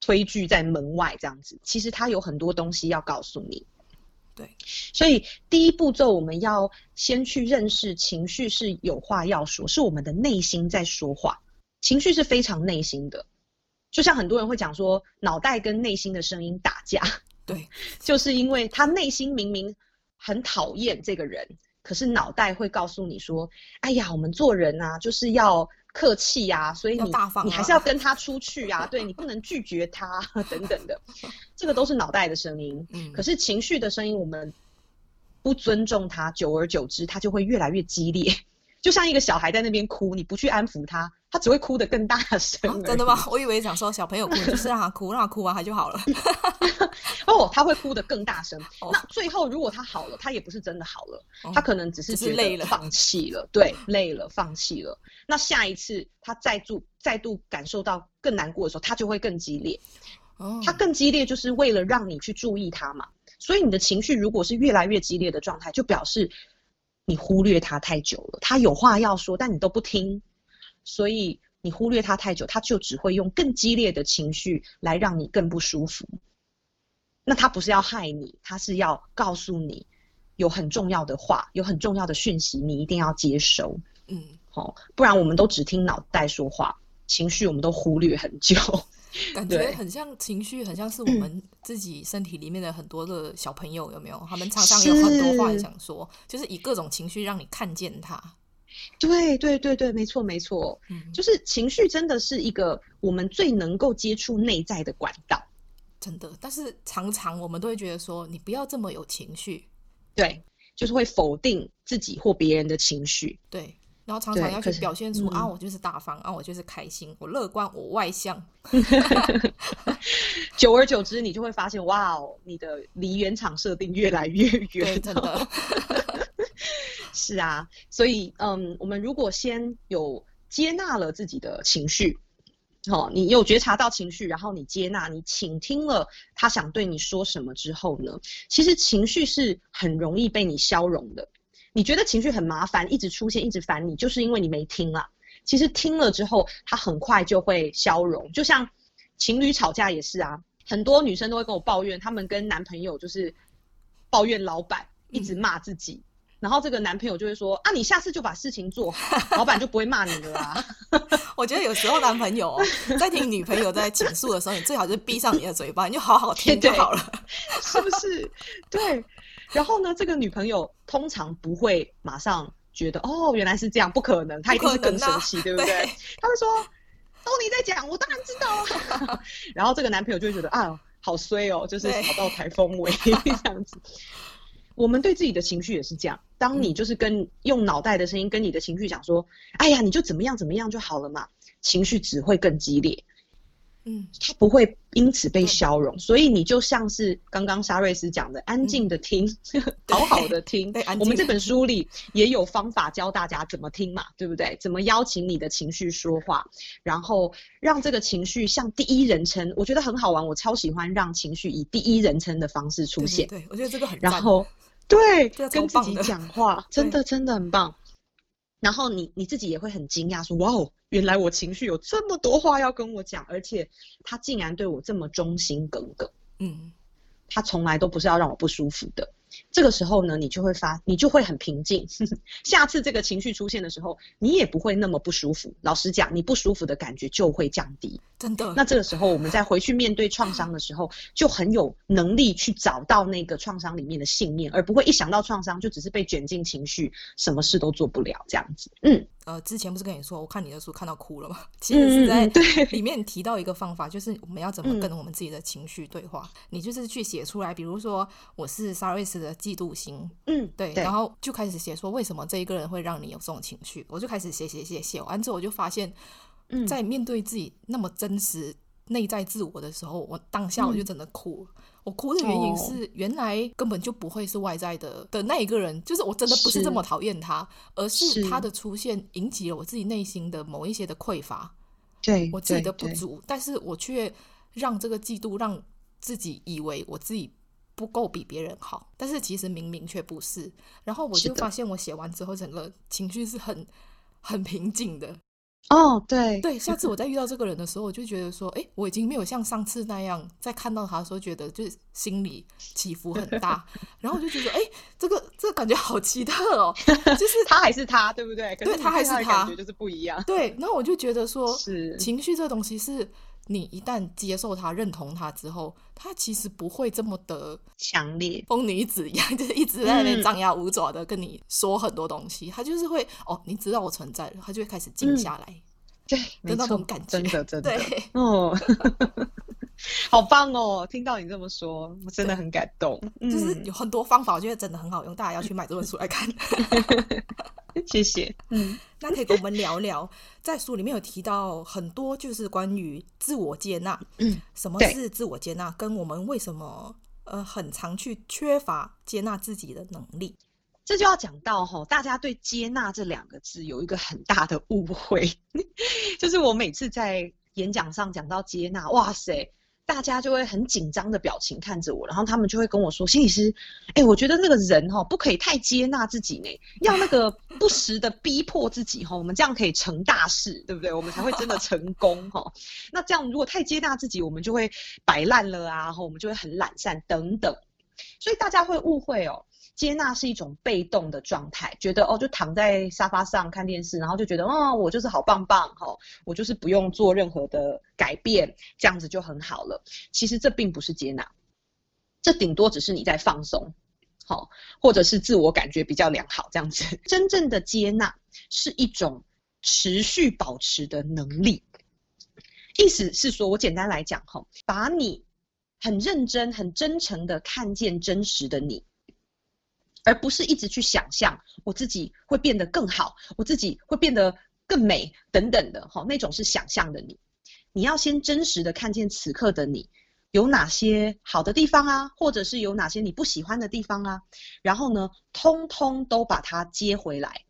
推拒在门外，这样子。其实他有很多东西要告诉你。对，所以第一步骤我们要先去认识情绪是有话要说，是我们的内心在说话。情绪是非常内心的，就像很多人会讲说，脑袋跟内心的声音打架。对，就是因为他内心明明很讨厌这个人，可是脑袋会告诉你说：“哎呀，我们做人啊，就是要。”客气呀、啊，所以你你还是要跟他出去呀、啊，对，你不能拒绝他 等等的，这个都是脑袋的声音。嗯，可是情绪的声音，我们不尊重他，久而久之，他就会越来越激烈。就像一个小孩在那边哭，你不去安抚他，他只会哭得更大声、啊。真的吗？我以为想说小朋友哭就是让他哭，让他哭完他就好了。哦，他会哭得更大声。哦、那最后如果他好了，他也不是真的好了，哦、他可能只是觉得放弃了，了对，累了，放弃了。那下一次他再度再度感受到更难过的时候，他就会更激烈。哦，他更激烈就是为了让你去注意他嘛。所以你的情绪如果是越来越激烈的状态，就表示。你忽略他太久了，他有话要说，但你都不听，所以你忽略他太久，他就只会用更激烈的情绪来让你更不舒服。那他不是要害你，他是要告诉你有很重要的话，有很重要的讯息，你一定要接收。嗯，好、哦，不然我们都只听脑袋说话，情绪我们都忽略很久。感觉很像情绪，很像是我们自己身体里面的很多的小朋友，有没有？他们常常有很多话想说，是就是以各种情绪让你看见他。对对对对，没错没错，嗯，就是情绪真的是一个我们最能够接触内在的管道，真的。但是常常我们都会觉得说，你不要这么有情绪，对，就是会否定自己或别人的情绪，对。然后常常要去表现出啊，我就是大方，啊，我就是开心，我乐观，我外向。久而久之，你就会发现，哇哦，你的离原厂设定越来越 远。对，真的。是啊，所以嗯，我们如果先有接纳了自己的情绪，哦，你有觉察到情绪，然后你接纳，你倾听了他想对你说什么之后呢，其实情绪是很容易被你消融的。你觉得情绪很麻烦，一直出现，一直烦你，就是因为你没听啦。其实听了之后，它很快就会消融。就像情侣吵架也是啊，很多女生都会跟我抱怨，她们跟男朋友就是抱怨老板一直骂自己，嗯、然后这个男朋友就会说啊，你下次就把事情做好，老板就不会骂你了啦。我觉得有时候男朋友 在听女朋友在倾诉的时候，你最好就闭上你的嘴巴，你就好好听就好了，是不是？对。然后呢，这个女朋友通常不会马上觉得哦，原来是这样，不可能，她一定是更生气，对不对？对，她会说：“都你在讲，我当然知道啊。”然后这个男朋友就会觉得啊，好衰哦，就是吵到台风尾这样子。我们对自己的情绪也是这样，当你就是跟用脑袋的声音跟你的情绪讲说：“哎呀，你就怎么样怎么样就好了嘛。”情绪只会更激烈。嗯，他不会因此被消融，所以你就像是刚刚沙瑞斯讲的，安静的听，嗯、好好的听。我们这本书里也有方法教大家怎么听嘛，对不对？怎么邀请你的情绪说话，然后让这个情绪像第一人称，我觉得很好玩，我超喜欢让情绪以第一人称的方式出现。对，对，对，我觉得这个很。然后，对，跟自己讲话，真的真的很棒。然后你你自己也会很惊讶，说：“哇哦，原来我情绪有这么多话要跟我讲，而且他竟然对我这么忠心耿耿。”嗯，他从来都不是要让我不舒服的。这个时候呢，你就会发，你就会很平静。下次这个情绪出现的时候，你也不会那么不舒服。老实讲，你不舒服的感觉就会降低。真的。那这个时候，我们再回去面对创伤的时候，就很有能力去找到那个创伤里面的信念，而不会一想到创伤就只是被卷进情绪，什么事都做不了这样子。嗯。呃，之前不是跟你说，我看你的书看到哭了吗？其实是在里面提到一个方法，就是我们要怎么跟我们自己的情绪对话。嗯、你就是去写出来，比如说我是莎瑞斯的嫉妒心，嗯，对，然后就开始写说为什么这一个人会让你有这种情绪。我就开始写写写写完之后，我就发现，在面对自己那么真实内在自我的时候，我当下我就真的哭。嗯我哭的原因是，原来根本就不会是外在的的那一个人，就是我真的不是这么讨厌他，而是他的出现引起了我自己内心的某一些的匮乏，对。我自己的不足，但是我却让这个嫉妒让自己以为我自己不够比别人好，但是其实明明却不是。然后我就发现，我写完之后，整个情绪是很很平静的。哦，对对，下次我再遇到这个人的时候，我就觉得说，哎，我已经没有像上次那样，在看到他的时候，觉得就是心里起伏很大，然后我就觉得，哎，这个这个感觉好奇特哦，就是他还是他，对不对？对，他还是他，感觉就是不一样。对，然后我就觉得说，是情绪这东西，是你一旦接受他、认同他之后，他其实不会这么的强烈，疯女子一样，就是一直在那边张牙舞爪的跟你说很多东西。他就是会，哦，你知道我存在了，他就会开始静下来。对，没错，感觉真的真的，哦，好棒哦！听到你这么说，我真的很感动。就是有很多方法，我觉得真的很好用，大家要去买这本书来看。谢谢。嗯，那可以跟我们聊聊，在书里面有提到很多，就是关于自我接纳。嗯，什么是自我接纳？跟我们为什么呃很常去缺乏接纳自己的能力？这就要讲到齁，大家对“接纳”这两个字有一个很大的误会，就是我每次在演讲上讲到接纳，哇塞，大家就会很紧张的表情看着我，然后他们就会跟我说：“心理师，哎，我觉得那个人哈不可以太接纳自己呢，要那个不时的逼迫自己哈，我们这样可以成大事，对不对？我们才会真的成功哈。那这样如果太接纳自己，我们就会摆烂了啊，齁，我们就会很懒散等等，所以大家会误会哦。”接纳是一种被动的状态，觉得哦，就躺在沙发上看电视，然后就觉得哦，我就是好棒棒哈、哦，我就是不用做任何的改变，这样子就很好了。其实这并不是接纳，这顶多只是你在放松，好、或者是自我感觉比较良好这样子。真正的接纳是一种持续保持的能力，意思是说，我简单来讲哈，把你很认真、很真诚的看见真实的你。而不是一直去想象我自己会变得更好，我自己会变得更美等等的，哈，那种是想象的你。你要先真实的看见此刻的你，有哪些好的地方啊，或者是有哪些你不喜欢的地方啊，然后呢，通通都把它接回来。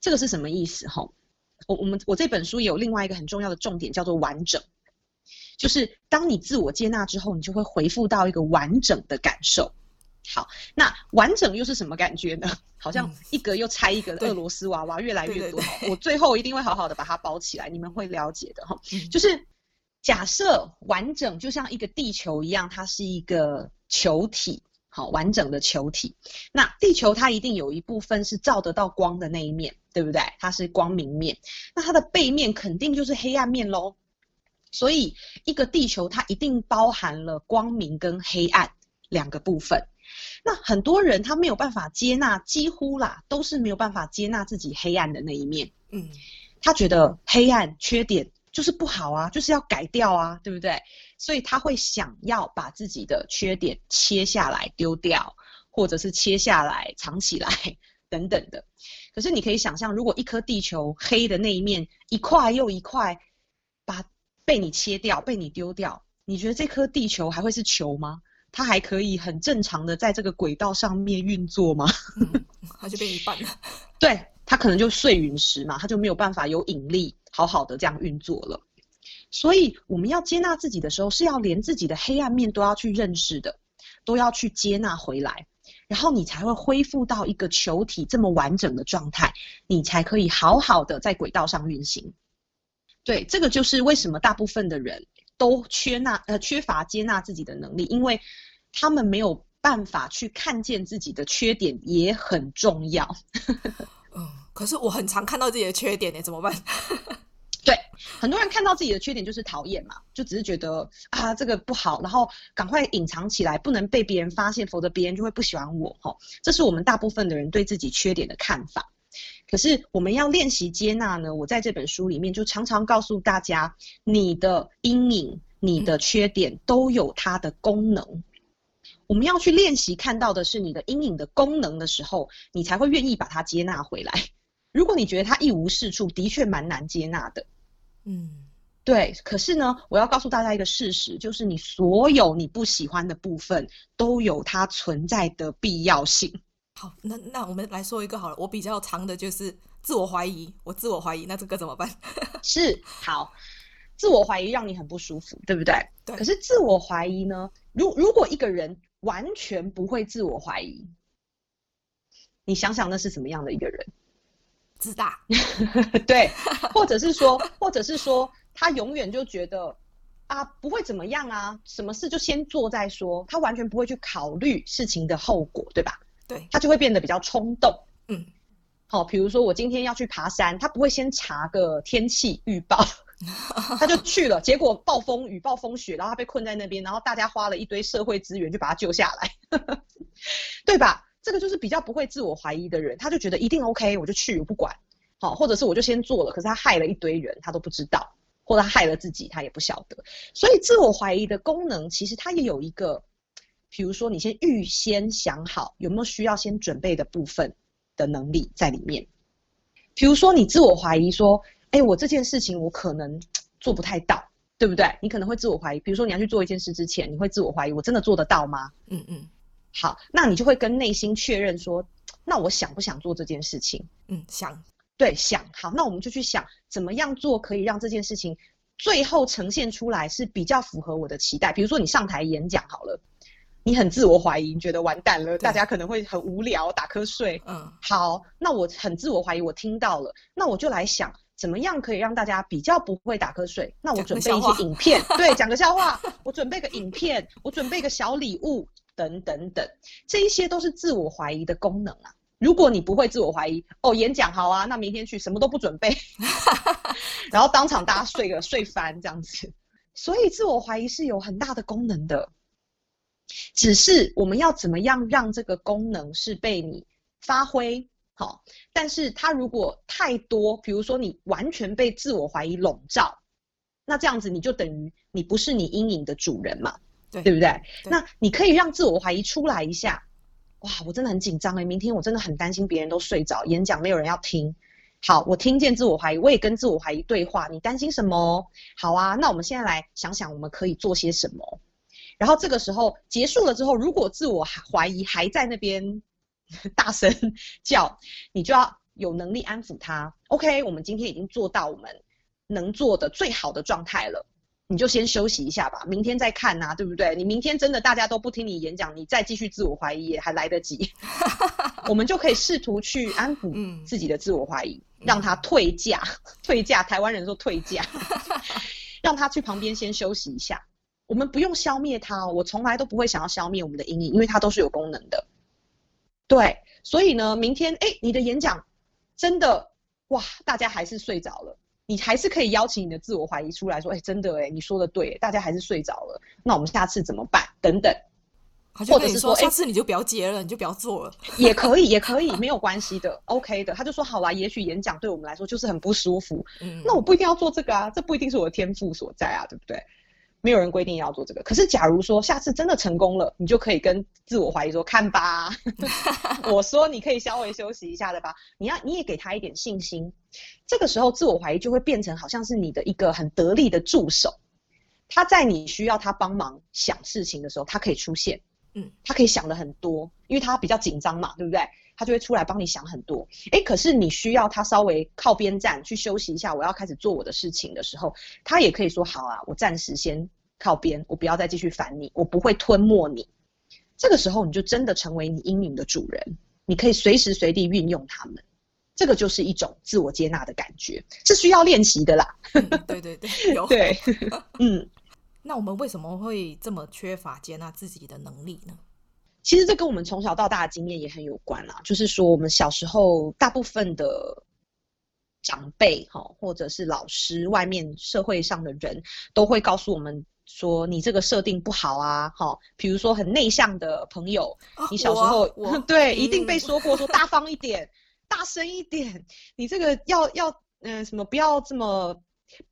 这个是什么意思？哈，我我们我这本书也有另外一个很重要的重点，叫做完整。就是当你自我接纳之后，你就会回复到一个完整的感受。好，那完整又是什么感觉呢？好像一个又拆一个的俄罗斯娃娃越来越多。我最后一定会好好的把它包起来，你们会了解的哈。就是假设完整就像一个地球一样，它是一个球体，好，完整的球体。那地球它一定有一部分是照得到光的那一面，对不对？它是光明面。那它的背面肯定就是黑暗面喽。所以，一个地球它一定包含了光明跟黑暗两个部分。那很多人他没有办法接纳，几乎啦都是没有办法接纳自己黑暗的那一面。嗯，他觉得黑暗缺点就是不好啊，就是要改掉啊，对不对？所以他会想要把自己的缺点切下来丢掉，或者是切下来藏起来等等的。可是你可以想象，如果一颗地球黑的那一面一块又一块把被你切掉，被你丢掉，你觉得这颗地球还会是球吗？它还可以很正常的在这个轨道上面运作吗？嗯，它就变一半了。对，它可能就碎陨石嘛，它就没有办法有引力，好好的这样运作了。所以我们要接纳自己的时候，是要连自己的黑暗面都要去认识的，都要去接纳回来，然后你才会恢复到一个球体这么完整的状态，你才可以好好的在轨道上运行。对，这个就是为什么大部分的人都缺纳呃缺乏接纳自己的能力，因为他们没有办法去看见自己的缺点也很重要。嗯，可是我很常看到自己的缺点，怎么办？对，很多人看到自己的缺点就是讨厌嘛，就只是觉得啊这个不好，然后赶快隐藏起来，不能被别人发现，否则别人就会不喜欢我。哈，这是我们大部分的人对自己缺点的看法。可是我们要练习接纳呢，我在这本书里面就常常告诉大家，你的阴影、你的缺点都有它的功能。我们要去练习看到的是你的阴影的功能的时候，你才会愿意把它接纳回来。如果你觉得它一无是处，的确蛮难接纳的。嗯，对。可是呢，我要告诉大家一个事实，就是你所有你不喜欢的部分都有它存在的必要性。好，那那我们来说一个好了。我比较长的就是自我怀疑，我自我怀疑，那这个怎么办？是好，自我怀疑让你很不舒服，对不对？对。可是自我怀疑呢？如如果一个人完全不会自我怀疑，你想想那是什么样的一个人？自大。对，或者是说，或者是说，他永远就觉得啊，不会怎么样啊，什么事就先做再说，他完全不会去考虑事情的后果，对吧？对，他就会变得比较冲动。嗯，好，比如说我今天要去爬山，他不会先查个天气预报，他就去了，结果暴风雨、暴风雪，然后他被困在那边，然后大家花了一堆社会资源去把他救下来，对吧？这个就是比较不会自我怀疑的人，他就觉得一定 OK，我就去，我不管。好，或者是我就先做了，可是他害了一堆人，他都不知道，或者他害了自己，他也不晓得。所以自我怀疑的功能，其实它也有一个。比如说，你先预先想好有没有需要先准备的部分的能力在里面。比如说，你自我怀疑说：“哎，我这件事情我可能做不太到，对不对？”你可能会自我怀疑。比如说，你要去做一件事之前，你会自我怀疑：“我真的做得到吗？”嗯嗯。好，那你就会跟内心确认说：“那我想不想做这件事情？”嗯，想。对，想。好，那我们就去想怎么样做可以让这件事情最后呈现出来是比较符合我的期待。比如说，你上台演讲好了。你很自我怀疑，你觉得完蛋了，大家可能会很无聊，打瞌睡。嗯，好，那我很自我怀疑，我听到了，那我就来想，怎么样可以让大家比较不会打瞌睡？那我准备一些影片，对，讲个笑话，我准备个影片，我准备个小礼物，等等等，这一些都是自我怀疑的功能啊。如果你不会自我怀疑，哦，演讲好啊，那明天去什么都不准备，然后当场大家睡个睡翻这样子。所以自我怀疑是有很大的功能的。只是我们要怎么样让这个功能是被你发挥好？但是它如果太多，比如说你完全被自我怀疑笼罩，那这样子你就等于你不是你阴影的主人嘛，对，对不对？对。那你可以让自我怀疑出来一下，哇，我真的很紧张诶，明天我真的很担心别人都睡着，演讲没有人要听。好，我听见自我怀疑，我也跟自我怀疑对话。你担心什么？好啊，那我们现在来想想我们可以做些什么。然后这个时候结束了之后，如果自我怀疑还在那边 大声 叫，你就要有能力安抚他。OK，我们今天已经做到我们能做的最好的状态了。你就先休息一下吧，明天再看呐、啊，对不对？你明天真的大家都不听你演讲，你再继续自我怀疑也还来得及。我们就可以试图去安抚自己的自我怀疑，嗯、让他退驾，退驾。台湾人说退驾，让他去旁边先休息一下。我们不用消灭它，我从来都不会想要消灭我们的阴影，因为它都是有功能的。对，所以呢，明天哎，你的演讲真的哇，大家还是睡着了。你还是可以邀请你的自我怀疑出来说，哎、欸，真的哎，你说的对，大家还是睡着了，那我们下次怎么办？等等，或者是说，下次你就不要接了，欸、你就不要做了，也可以，也可以，没有关系的，OK 的。他就说，好啦，也许演讲对我们来说就是很不舒服，嗯，那我不一定要做这个啊，这不一定是我的天赋所在啊，对不对？没有人规定要做这个，可是假如说下次真的成功了，你就可以跟自我怀疑说：“看吧，我说你可以稍微休息一下的吧。”你要你也给他一点信心，这个时候自我怀疑就会变成好像是你的一个很得力的助手，他在你需要他帮忙想事情的时候，他可以出现，嗯，他可以想的很多，因为他比较紧张嘛，对不对？他就会出来帮你想很多。诶，可是你需要他稍微靠边站去休息一下，我要开始做我的事情的时候，他也可以说：“好啊，我暂时先靠边，我不要再继续烦你，我不会吞没你。”这个时候，你就真的成为你阴影的主人，你可以随时随地运用他们。这个就是一种自我接纳的感觉，是需要练习的啦。嗯、对对对，有 对，嗯。那我们为什么会这么缺乏接纳自己的能力呢？其实这跟我们从小到大的经验也很有关啦。就是说，我们小时候大部分的长辈哈，或者是老师，外面社会上的人都会告诉我们说，你这个设定不好啊，哈。比如说很内向的朋友，啊、你小时候 对、嗯、一定被说过说 大方一点，大声一点，你这个要要嗯、呃、什么不要这么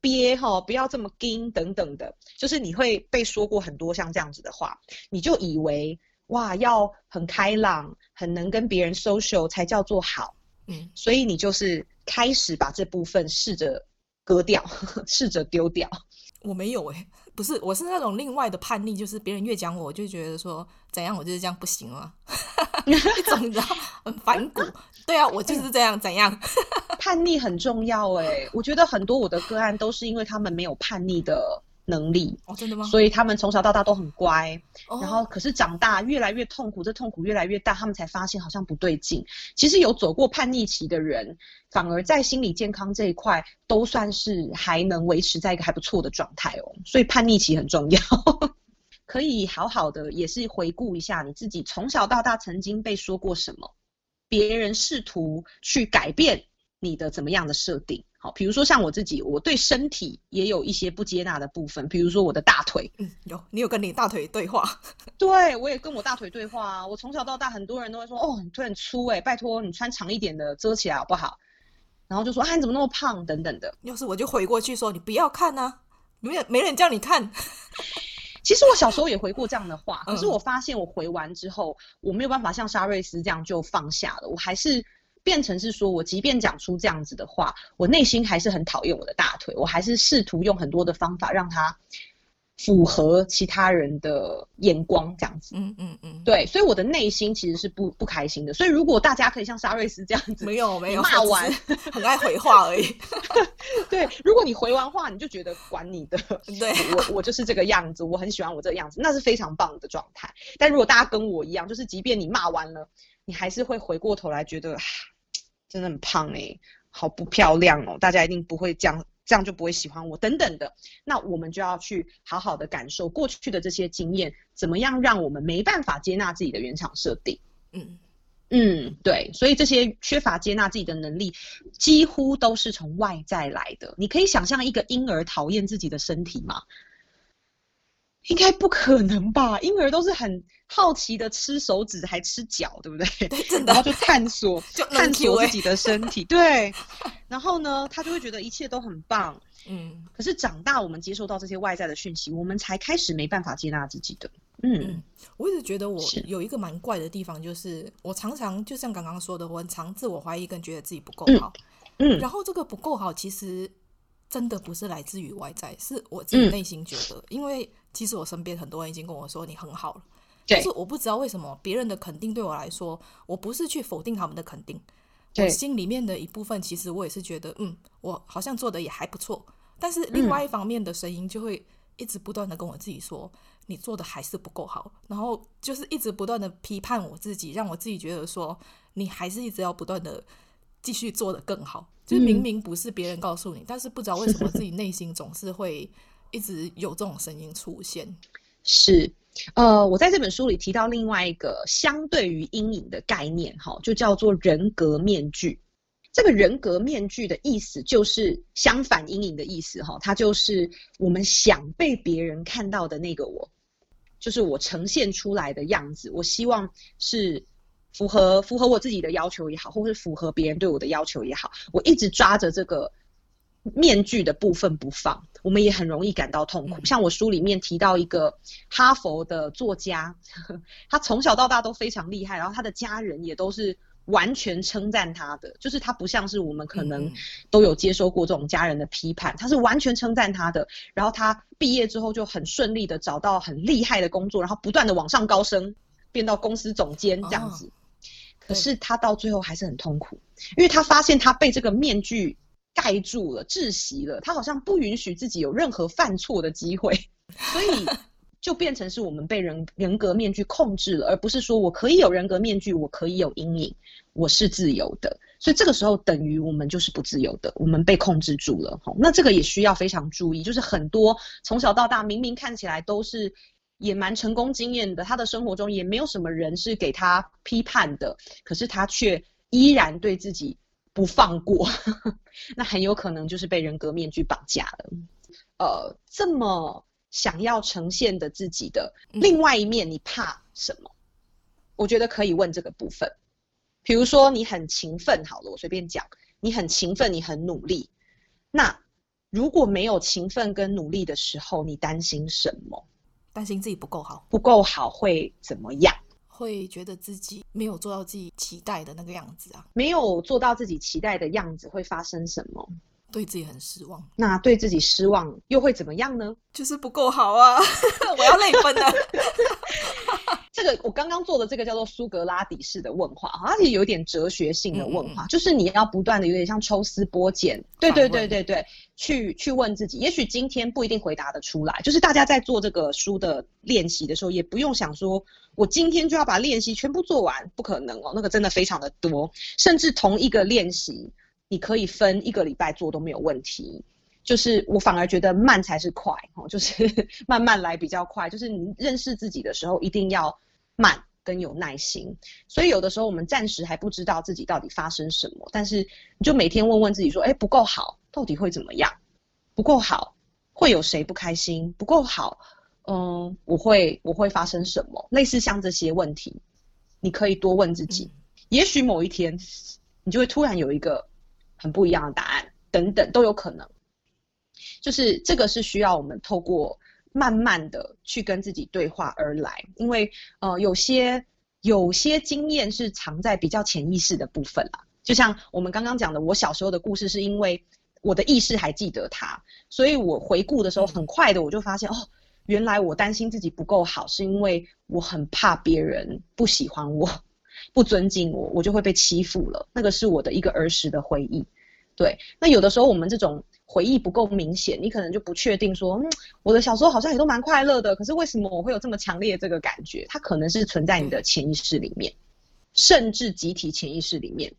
憋哈，不要这么硬等等的，就是你会被说过很多像这样子的话，你就以为。哇，要很开朗，很能跟别人 social 才叫做好，嗯，所以你就是开始把这部分试着割掉，试着丢掉。我没有诶、欸，不是，我是那种另外的叛逆，就是别人越讲我，我就觉得说怎样，我就是这样不行啊，一种你知道很反骨。对啊，我就是这样，怎样？叛逆很重要诶、欸，我觉得很多我的个案都是因为他们没有叛逆的。能力哦，真的吗？所以他们从小到大都很乖，哦、然后可是长大越来越痛苦，这痛苦越来越大，他们才发现好像不对劲。其实有走过叛逆期的人，反而在心理健康这一块都算是还能维持在一个还不错的状态哦。所以叛逆期很重要，可以好好的也是回顾一下你自己从小到大曾经被说过什么，别人试图去改变你的怎么样的设定。好，比如说像我自己，我对身体也有一些不接纳的部分，比如说我的大腿。嗯，有，你有跟你大腿对话？对，我也跟我大腿对话啊。我从小到大，很多人都会说，哦，你腿很粗诶，拜托你穿长一点的遮起来好不好？然后就说，啊，你怎么那么胖？等等的。要是我就回过去说，你不要看啊，没有没人叫你看。其实我小时候也回过这样的话，可是我发现我回完之后，我没有办法像沙瑞斯这样就放下了，我还是。变成是说，我即便讲出这样子的话，我内心还是很讨厌我的大腿，我还是试图用很多的方法让它符合其他人的眼光，这样子。嗯嗯嗯，对，所以我的内心其实是不不开心的。所以如果大家可以像沙瑞斯这样子，没有没有骂完，很爱回话而已。对，如果你回完话，你就觉得管你的，对我我就是这个样子，我很喜欢我这个样子，那是非常棒的状态。但如果大家跟我一样，就是即便你骂完了，你还是会回过头来觉得。真的很胖哎、欸，好不漂亮哦！大家一定不会这样，这样就不会喜欢我等等的。那我们就要去好好的感受过去的这些经验，怎么样让我们没办法接纳自己的原厂设定？嗯嗯，对。所以这些缺乏接纳自己的能力，几乎都是从外在来的。你可以想象一个婴儿讨厌自己的身体吗？应该不可能吧？婴儿都是很好奇的，吃手指还吃脚，对不对？对，真的。然后就探索，就探索自己的身体。对。然后呢，他就会觉得一切都很棒。嗯。可是长大，我们接受到这些外在的讯息，我们才开始没办法接纳自己的。嗯。嗯，我一直觉得我有一个蛮怪的地方，就是，是我常常就像刚刚说的，我很常自我怀疑跟觉得自己不够好。嗯。嗯，然后这个不够好，其实真的不是来自于外在，是我自己内心觉得。嗯、因为其实我身边很多人已经跟我说你很好了，但是我不知道为什么别人的肯定对我来说，我不是去否定他们的肯定，我心里面的一部分其实我也是觉得，嗯，我好像做的也还不错。但是另外一方面的声音就会一直不断的跟我自己说，你做的还是不够好，然后就是一直不断的批判我自己，让我自己觉得说，你还是一直要不断的继续做的更好。就是明明不是别人告诉你，嗯，但是不知道为什么自己内心总是会一直有这种声音出现。是，呃，我在这本书里提到另外一个相对于阴影的概念，哈，就叫做人格面具。这个人格面具的意思就是相反阴影的意思，哈，它就是我们想被别人看到的那个我，就是我呈现出来的样子。我希望是。符合符合我自己的要求也好，或是符合别人对我的要求也好，我一直抓着这个面具的部分不放，我们也很容易感到痛苦。嗯、像我书里面提到一个哈佛的作家，他从小到大都非常厉害，然后他的家人也都是完全称赞他的，就是他不像是我们可能都有接收过这种家人的批判，他是完全称赞他的。然后他毕业之后就很顺利的找到很厉害的工作，然后不断的往上高升，变到公司总监这样子。哦可是他到最后还是很痛苦，因为他发现他被这个面具盖住了、窒息了，他好像不允许自己有任何犯错的机会，所以就变成是我们被人人格面具控制了，而不是说我可以有人格面具，我可以有阴影，我是自由的。所以这个时候等于我们就是不自由的，我们被控制住了。那这个也需要非常注意，就是很多从小到大明明看起来都是。也蛮成功经验的，他的生活中也没有什么人是给他批判的，可是他却依然对自己不放过，那很有可能就是被人格面具绑架了。呃，这么想要呈现的自己的另外一面，你怕什么？我觉得可以问这个部分。比如说你很勤奋，好了，我随便讲，你很勤奋，你很努力。那如果没有勤奋跟努力的时候，你担心什么？担心自己不够好，不够好会怎么样？会觉得自己没有做到自己期待的那个样子啊。没有做到自己期待的样子会发生什么？对自己很失望。那对自己失望又会怎么样呢？就是不够好啊！我要泪奔了。这个我刚刚做的这个叫做苏格拉底式的问话，而且有点哲学性的问话，嗯嗯，就是你要不断的有点像抽丝剥茧，对对对对对，去去问自己，也许今天不一定回答得出来，就是大家在做这个书的练习的时候，也不用想说我今天就要把练习全部做完，不可能哦，那个真的非常的多，甚至同一个练习，你可以分一个礼拜做都没有问题，就是我反而觉得慢才是快哦，就是 慢慢来比较快，就是你认识自己的时候一定要。慢跟有耐心，所以有的时候我们暂时还不知道自己到底发生什么，但是你就每天问问自己说：哎，不够好，到底会怎么样？不够好，会有谁不开心？不够好，嗯，我会我会发生什么？类似像这些问题，你可以多问自己，也许某一天你就会突然有一个很不一样的答案，等等都有可能。就是这个是需要我们透过。慢慢的去跟自己对话而来，因为呃有些有些经验是藏在比较潜意识的部分啦，就像我们刚刚讲的，我小时候的故事是因为我的意识还记得它，所以我回顾的时候很快的我就发现哦，原来我担心自己不够好，是因为我很怕别人不喜欢我，不尊敬我，我就会被欺负了。那个是我的一个儿时的回忆。对，那有的时候我们这种。回忆不够明显，你可能就不确定说，嗯，我的小时候好像也都蛮快乐的，可是为什么我会有这么强烈这个感觉？它可能是存在你的潜意识里面，甚至集体潜意识里面。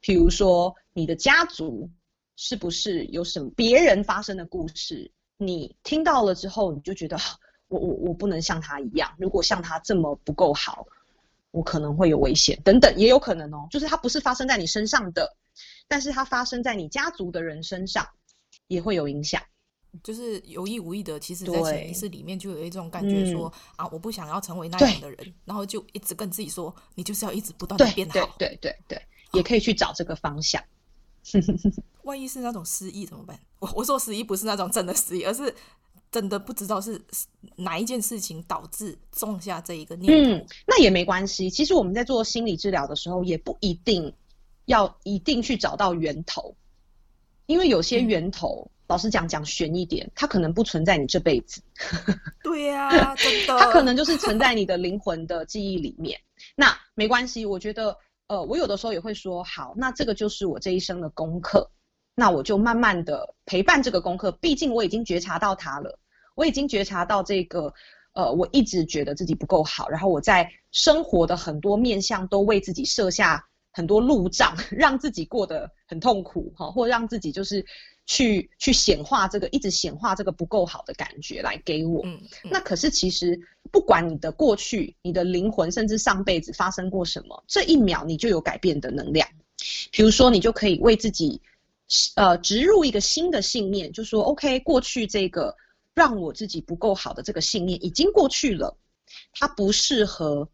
比如说，你的家族是不是有什么别人发生的故事？你听到了之后，你就觉得，我我我不能像他一样，如果像他这么不够好，我可能会有危险，等等，也有可能哦，就是它不是发生在你身上的，但是它发生在你家族的人身上。也会有影响，就是有意无意的，其实在潜意识里面就有一种感觉说，说、嗯、啊，我不想要成为那样的人，然后就一直跟自己说，你就是要一直不断的变好。对对对对，对，也可以去找这个方向。万一是那种失忆怎么办？我我说失忆不是那种真的失忆，而是真的不知道是哪一件事情导致种下这一个念头。嗯，那也没关系。其实我们在做心理治疗的时候，也不一定要一定去找到源头。因为有些源头老实讲，讲玄一点，它可能不存在你这辈子。对呀、啊，真的。它可能就是存在你的灵魂的记忆里面。那没关系，我觉得，呃，我有的时候也会说，好，那这个就是我这一生的功课。那我就慢慢的陪伴这个功课，毕竟我已经觉察到它了，我已经觉察到这个，呃，我一直觉得自己不够好，然后我在生活的很多面向都为自己设下很多路障，让自己过得很痛苦，哈，或让自己就是。去去显化这个，一直显化这个不够好的感觉来给我。嗯嗯、那可是其实不管你的过去、你的灵魂，甚至上辈子发生过什么，这一秒你就有改变的能量。比如说，你就可以为自己，呃，植入一个新的信念，就说：“OK，过去这个让我自己不够好的这个信念已经过去了，它不适合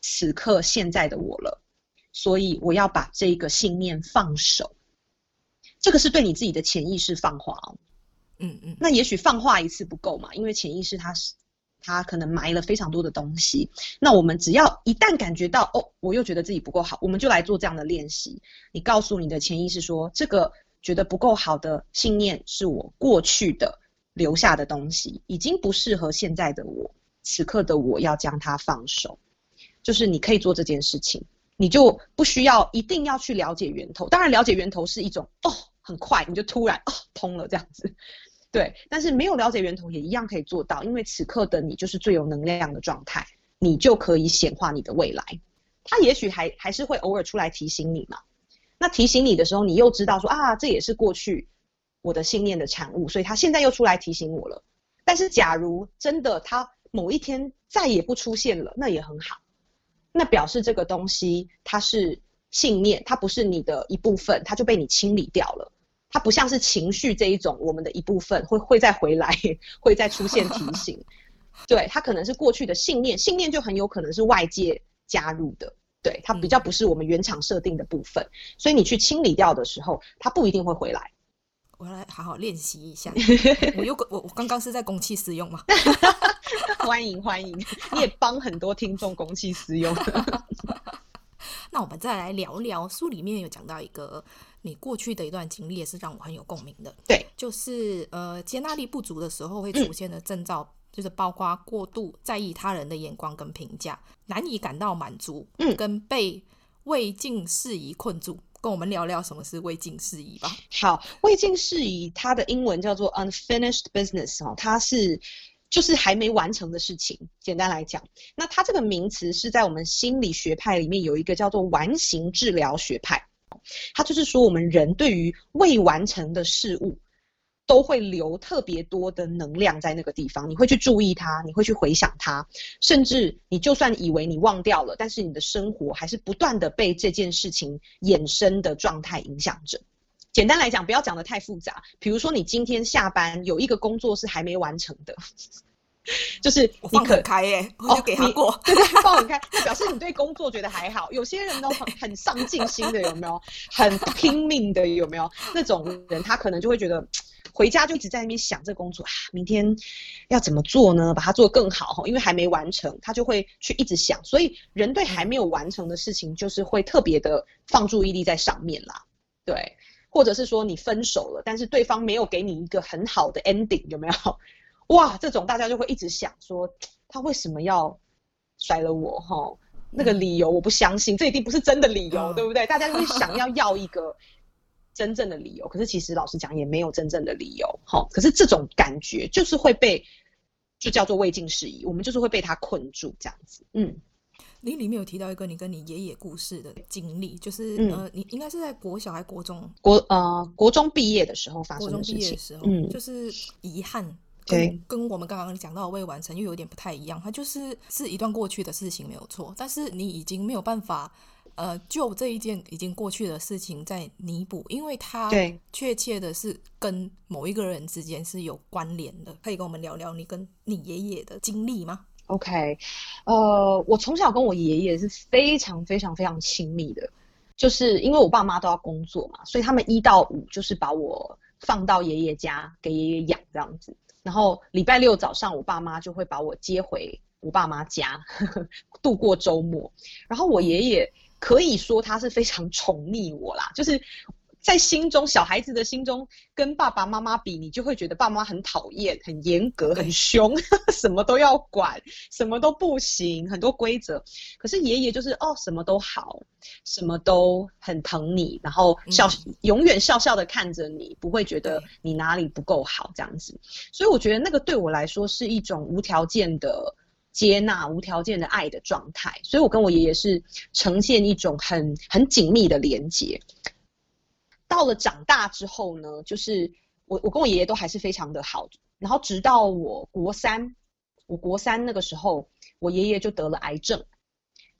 此刻现在的我了，所以我要把这个信念放手。”这个是对你自己的潜意识放话哦，嗯嗯，那也许放话一次不够嘛，因为潜意识它是它可能埋了非常多的东西。那我们只要一旦感觉到哦，我又觉得自己不够好，我们就来做这样的练习。你告诉你的潜意识说，这个觉得不够好的信念是我过去的留下的东西，已经不适合现在的我，此刻的我要将它放手。就是你可以做这件事情。你就不需要一定要去了解源头，当然了解源头是一种哦，很快你就突然哦通了这样子，对。但是没有了解源头也一样可以做到，因为此刻的你就是最有能量的状态，你就可以显化你的未来。他也许还还是会偶尔出来提醒你嘛，那提醒你的时候，你又知道说啊，这也是过去我的信念的产物，所以他现在又出来提醒我了。但是假如真的他某一天再也不出现了，那也很好。那表示这个东西它是信念，它不是你的一部分，它就被你清理掉了。它不像是情绪这一种，我们的一部分会会再回来，会再出现提醒。对，它可能是过去的信念，信念就很有可能是外界加入的。对，它比较不是我们原厂设定的部分，所以你去清理掉的时候，它不一定会回来。我来好好练习一下。我又我我刚刚是在公器私用吗？欢 迎欢迎，你也帮很多听众公器私用。那我们再来聊聊书里面有讲到一个你过去的一段经历，也是让我很有共鸣的。对，就是呃接纳力不足的时候会出现的征兆，嗯、就是包括过度在意他人的眼光跟评价，难以感到满足，嗯，跟被未尽事宜困住。跟我们聊聊什么是未尽事宜吧。好，未尽事宜，它的英文叫做 unfinished business 哦，它是就是还没完成的事情。简单来讲，那它这个名词是在我们心理学派里面有一个叫做完形治疗学派，它就是说我们人对于未完成的事物。都会留特别多的能量在那个地方，你会去注意它，你会去回想它，甚至你就算以为你忘掉了，但是你的生活还是不断的被这件事情衍生的状态影响着。简单来讲，不要讲的太复杂，比如说你今天下班有一个工作是还没完成的，就是你放很开耶，我就给他过，哦、对对，放很开，就表示你对工作觉得还好。有些人呢很很上进心的，有没有？很拼命的，有没有？那种人他可能就会觉得。回家就一直在那边想这个工作啊，明天要怎么做呢？把它做更好，因为还没完成，他就会去一直想。所以人对还没有完成的事情，就是会特别的放注意力在上面啦。对，或者是说你分手了，但是对方没有给你一个很好的 ending，有没有？哇，这种大家就会一直想说，他为什么要甩了我？哈，那个理由我不相信，这一定不是真的理由，对不对？大家就会想要要一个。真正的理由，可是其实老实讲也没有真正的理由，哈。可是这种感觉就是会被，就叫做未尽事宜，我们就是会被他困住这样子。嗯，你里面有提到一个你跟你爷爷故事的经历，就是、嗯、呃，你应该是在国小还国中？国呃国中毕业的时候发生的事情。国中毕业的时候，嗯，就是遗憾。对，跟我们刚刚讲到的未完成又有点不太一样，它就是是一段过去的事情没有错，但是你已经没有办法。呃，就这一件已经过去的事情在弥补，因为它确切的是跟某一个人之间是有关联的。可以跟我们聊聊你跟你爷爷的经历吗？OK，呃，我从小跟我爷爷是非常非常非常亲密的，就是因为我爸妈都要工作嘛，所以他们一到五就是把我放到爷爷家给爷爷养这样子，然后礼拜六早上我爸妈就会把我接回我爸妈家呵呵 度过周末，然后我爷爷。可以说他是非常宠溺我啦，就是在心中，小孩子的心中跟爸爸妈妈比，你就会觉得爸妈很讨厌、很严格、很凶，什么都要管，什么都不行，很多规则。可是爷爷就是哦，什么都好，什么都很疼你，然后笑，永远笑笑的看着你，不会觉得你哪里不够好这样子。所以我觉得那个对我来说是一种无条件的接纳、无条件的爱的状态。所以我跟我爷爷是呈现一种很很紧密的连接。到了长大之后呢，就是我我跟我爷爷都还是非常的好，然后直到我国三，我国三那个时候，我爷爷就得了癌症，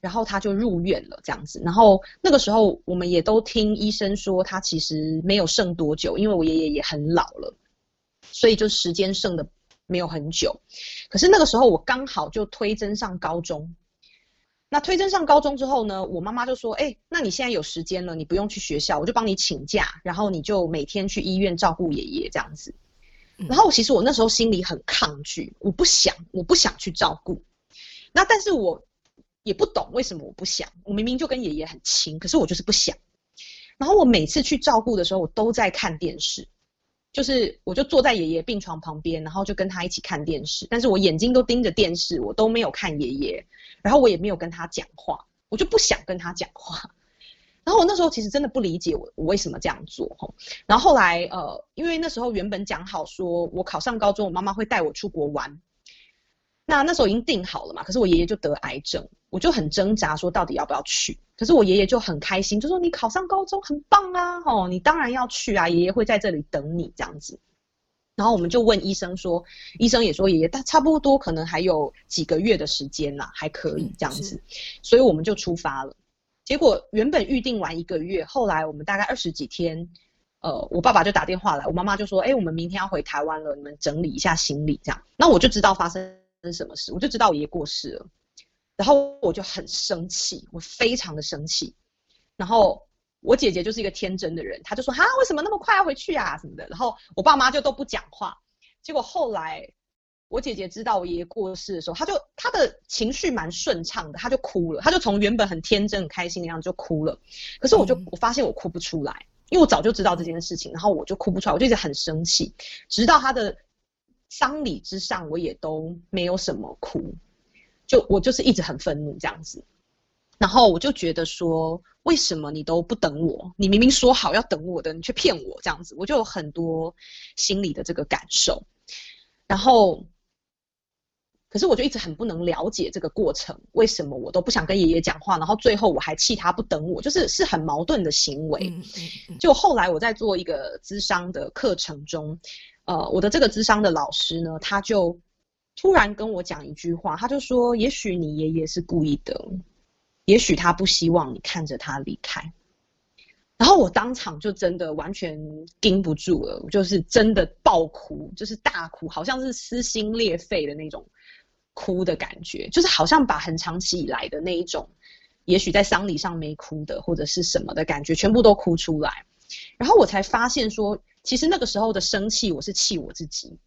然后他就入院了这样子，然后那个时候我们也都听医生说他其实没有剩多久，因为我爷爷也很老了，所以就时间剩的没有很久，可是那个时候我刚好就推甄上高中。那推甄上高中之后呢，我妈妈就说：“哎、欸，那你现在有时间了，你不用去学校，我就帮你请假，然后你就每天去医院照顾爷爷这样子。”然后其实我那时候心里很抗拒，我不想，我不想去照顾。那但是我也不懂为什么我不想，我明明就跟爷爷很亲，可是我就是不想。然后我每次去照顾的时候，我都在看电视。就是，我就坐在爷爷病床旁边，然后就跟他一起看电视，但是我眼睛都盯着电视，我都没有看爷爷，然后我也没有跟他讲话，我就不想跟他讲话。然后我那时候其实真的不理解我我为什么这样做吼。然后后来呃，因为那时候原本讲好说我考上高中，我妈妈会带我出国玩。那那时候已经定好了嘛，可是我爷爷就得癌症，我就很挣扎，说到底要不要去。可是我爷爷就很开心，就说你考上高中很棒啊，哦，你当然要去啊，爷爷会在这里等你这样子。然后我们就问医生说，医生也说爷爷他差不多可能还有几个月的时间啦，还可以这样子，所以我们就出发了。结果原本预定完一个月，后来我们大概二十几天，呃，我爸爸就打电话来，我妈妈就说，哎，我们明天要回台湾了，你们整理一下行李这样。那我就知道发生。是什么事？我就知道我爷爷过世了，然后我就很生气，我非常的生气。然后我姐姐就是一个天真的人，她就说：“哈，为什么那么快要回去啊？什么的。”然后我爸妈就都不讲话。结果后来我姐姐知道我爷爷过世的时候，她就她的情绪蛮顺畅的，她就哭了，她就从原本很天真、很开心的样子就哭了。可是我就我发现我哭不出来，因为我早就知道这件事情，然后我就哭不出来，我就一直很生气，直到她的。丧礼之上，我也都没有什么哭，就我就是一直很愤怒这样子，然后我就觉得说，为什么你都不等我？你明明说好要等我的，你却骗我这样子，我就有很多心里的这个感受。然后，可是我就一直很不能了解这个过程，为什么我都不想跟爷爷讲话，然后最后我还气他不等我，就是是很矛盾的行为。就后来我在做一个咨商的课程中。呃，我的这个智商的老师呢，他就突然跟我讲一句话，他就说：“也许你爷爷是故意的，也许他不希望你看着他离开。”然后我当场就真的完全顶不住了，我就是真的爆哭，就是大哭，好像是撕心裂肺的那种哭的感觉，就是好像把很长期以来的那一种，也许在丧礼上没哭的或者是什么的感觉，全部都哭出来。然后我才发现说。其实那个时候的生气，我是气我自己，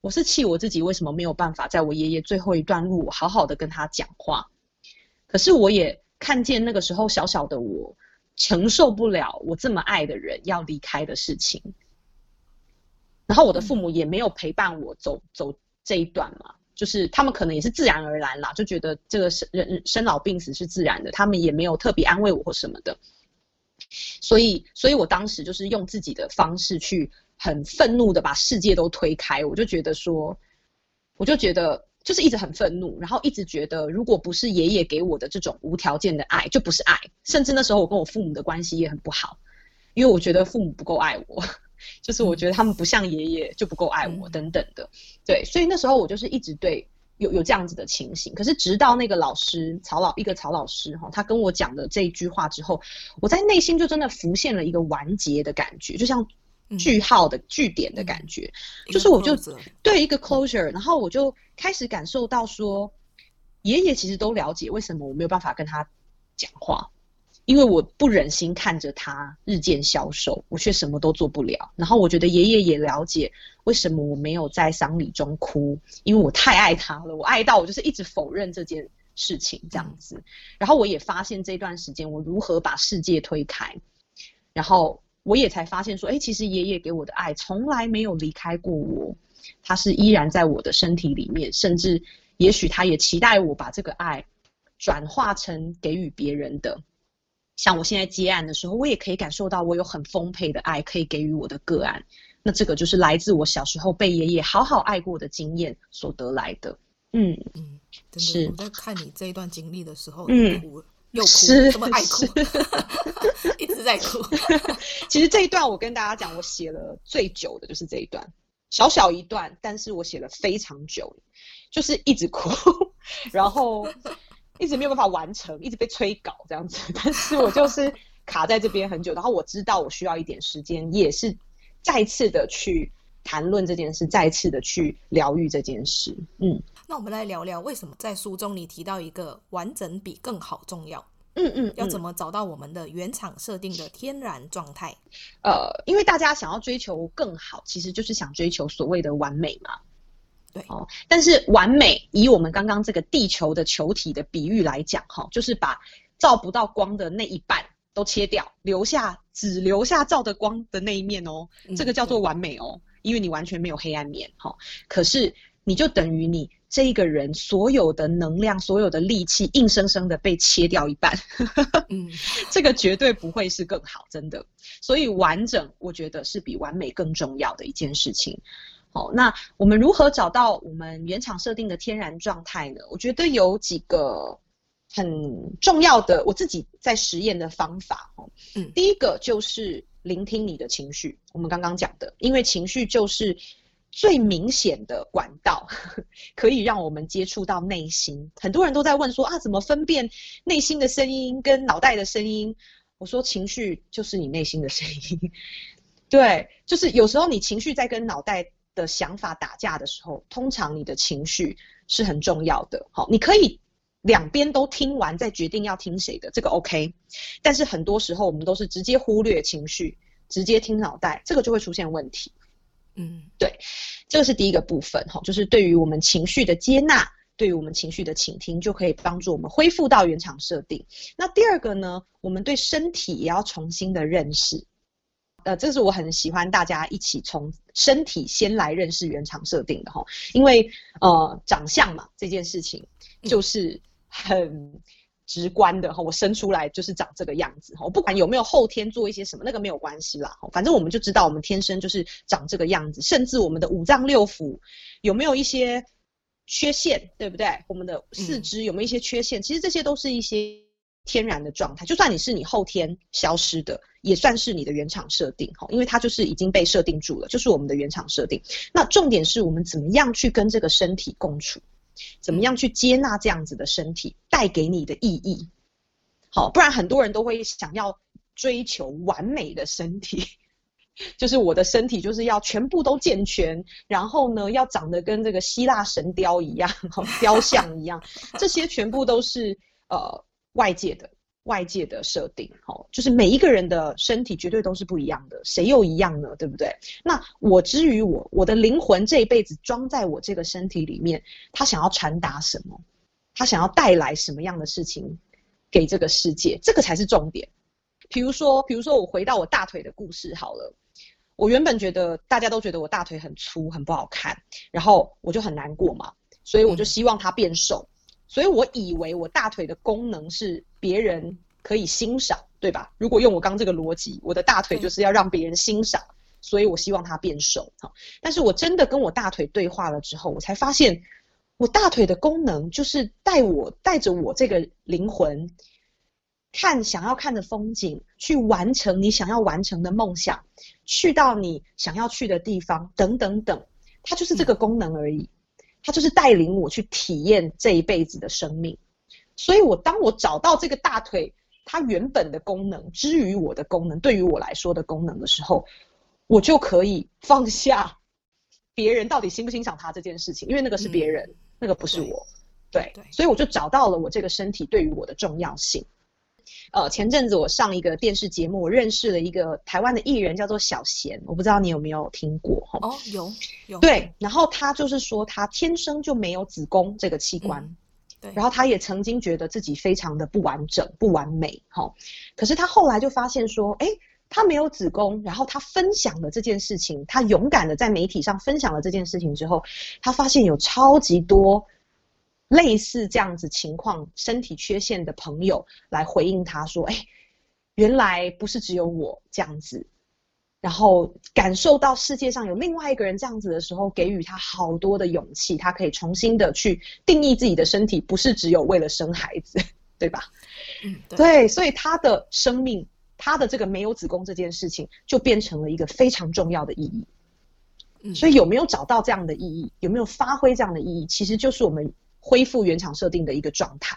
我是气我自己为什么没有办法在我爷爷最后一段路，好好的跟他讲话。可是我也看见那个时候小小的我，承受不了我这么爱的人要离开的事情。然后我的父母也没有陪伴我走走这一段嘛，就是他们可能也是自然而然啦，就觉得这个生人生老病死是自然的，他们也没有特别安慰我或什么的。所以，所以我当时就是用自己的方式去很愤怒的把世界都推开。我就觉得说，我就觉得就是一直很愤怒，然后一直觉得，如果不是爷爷给我的这种无条件的爱，就不是爱。甚至那时候我跟我父母的关系也很不好，因为我觉得父母不够爱我，就是我觉得他们不像爷爷就不够爱我等等的。对，所以那时候我就是一直对。有有这样子的情形，可是直到那个老师曹老一个曹老师哈，他跟我讲的这一句话之后，我在内心就真的浮现了一个完结的感觉，就像句号的句点的感觉，嗯、就是我就对一个 closure，然后我就开始感受到说，爷爷其实都了解为什么我没有办法跟他讲话。因为我不忍心看着他日渐消瘦，我却什么都做不了。然后我觉得爷爷也了解为什么我没有在丧礼中哭，因为我太爱他了，我爱到我就是一直否认这件事情这样子。然后我也发现这段时间我如何把世界推开，然后我也才发现说，哎，其实爷爷给我的爱从来没有离开过我，他是依然在我的身体里面，甚至也许他也期待我把这个爱转化成给予别人的。像我现在接案的时候，我也可以感受到我有很丰沛的爱可以给予我的个案。那这个就是来自我小时候被爷爷好好爱过的经验所得来的。嗯嗯，真的是我在看你这一段经历的时候，嗯，哭又哭，这么爱哭，一直在哭。其实这一段我跟大家讲，我写了最久的就是这一段，小小一段，但是我写了非常久，就是一直哭，然后。一直没有办法完成，一直被催稿这样子，但是我就是卡在这边很久，然后我知道我需要一点时间，也是再次的去谈论这件事，再次的去疗愈这件事。嗯，那我们来聊聊为什么在书中你提到一个完整比更好重要？嗯嗯，嗯，要怎么找到我们的原厂设定的天然状态？呃，因为大家想要追求更好，其实就是想追求所谓的完美嘛。对哦，但是完美，以我们刚刚这个地球的球体的比喻来讲，哈，就是把照不到光的那一半都切掉，留下只留下照的光的那一面哦，这个叫做完美哦，因为你完全没有黑暗面，哈。可是你就等于你这一个人所有的能量、所有的力气，硬生生的被切掉一半，嗯，这个绝对不会是更好，真的。所以完整，我觉得是比完美更重要的一件事情。好，那我们如何找到我们原厂设定的天然状态呢？我觉得有几个很重要的，我自己在实验的方法。嗯，第一个就是聆听你的情绪。我们刚刚讲的，因为情绪就是最明显的管道，可以让我们接触到内心。很多人都在问说啊，怎么分辨内心的声音跟脑袋的声音？我说，情绪就是你内心的声音。对，就是有时候你情绪在跟脑袋的想法打架的时候，通常你的情绪是很重要的。好，你可以两边都听完再决定要听谁的，这个 OK。但是很多时候我们都是直接忽略情绪，直接听脑袋，这个就会出现问题。嗯，对，这个是第一个部分哈，就是对于我们情绪的接纳，对于我们情绪的倾听，就可以帮助我们恢复到原厂设定。那第二个呢，我们对身体也要重新的认识。呃，这是我很喜欢大家一起从身体先来认识原厂设定的哈，因为呃长相嘛，这件事情就是很直观的哈，我生出来就是长这个样子哈，我不管有没有后天做一些什么，那个没有关系啦，反正我们就知道我们天生就是长这个样子，甚至我们的五脏六腑有没有一些缺陷，对不对？我们的四肢有没有一些缺陷？其实这些都是一些。天然的状态，就算你是你后天消失的，也算是你的原厂设定哈，因为它就是已经被设定住了，就是我们的原厂设定。那重点是我们怎么样去跟这个身体共处，怎么样去接纳这样子的身体带给你的意义。好，不然很多人都会想要追求完美的身体，就是我的身体就是要全部都健全，然后呢要长得跟这个希腊神雕一样，雕像一样，这些全部都是呃。外界的外界的设定，哦，就是每一个人的身体绝对都是不一样的，谁又一样呢？对不对？那我之于我，我的灵魂这一辈子装在我这个身体里面，他想要传达什么？他想要带来什么样的事情给这个世界？这个才是重点。比如说，比如说我回到我大腿的故事好了，我原本觉得大家都觉得我大腿很粗，很不好看，然后我就很难过嘛，所以我就希望它变瘦。嗯所以我以为我大腿的功能是别人可以欣赏，对吧？如果用我刚这个逻辑，我的大腿就是要让别人欣赏，所以我希望它变瘦。但是我真的跟我大腿对话了之后，我才发现，我大腿的功能就是带我带着我这个灵魂，看想要看的风景，去完成你想要完成的梦想，去到你想要去的地方，等等等，它就是这个功能而已。他就是带领我去体验这一辈子的生命，所以我当我找到这个大腿它原本的功能，之于我的功能，对于我来说的功能的时候，我就可以放下别人到底欣不欣赏他这件事情，因为那个是别人，嗯、那个不是我，对，对，所以我就找到了我这个身体对于我的重要性。呃，前阵子我上一个电视节目，我认识了一个台湾的艺人，叫做小贤，我不知道你有没有听过哈？哦，有有。对，然后他就是说他天生就没有子宫这个器官，嗯、对。然后他也曾经觉得自己非常的不完整、不完美，哈。可是他后来就发现说，哎，他没有子宫，然后他分享了这件事情，他勇敢的在媒体上分享了这件事情之后，他发现有超级多类似这样子情况、身体缺陷的朋友来回应他说：“哎，原来不是只有我这样子。”然后感受到世界上有另外一个人这样子的时候，给予他好多的勇气，他可以重新的去定义自己的身体，不是只有为了生孩子，对吧？嗯，对，对，所以他的生命。他的这个没有子宫这件事情，就变成了一个非常重要的意义。嗯，所以有没有找到这样的意义，有没有发挥这样的意义，其实就是我们恢复原厂设定的一个状态。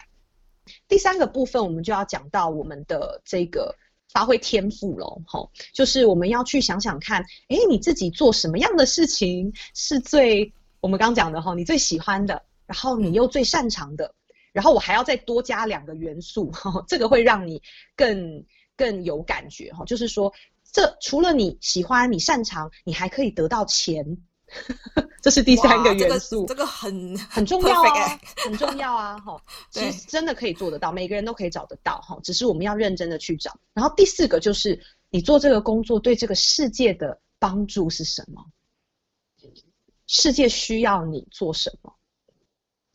第三个部分，我们就要讲到我们的这个发挥天赋了，吼，就是我们要去想想看，哎，你自己做什么样的事情是最我们刚讲的哈，你最喜欢的，然后你又最擅长的，然后我还要再多加两个元素，这个会让你更。更有感觉哈，就是说，这除了你喜欢、你擅长，你还可以得到钱，这是第三个元素。这个、这个很很重要啊，很重要啊，哈。其实真的可以做得到，每个人都可以找得到哈，只是我们要认真的去找。然后第四个就是，你做这个工作对这个世界的帮助是什么？世界需要你做什么？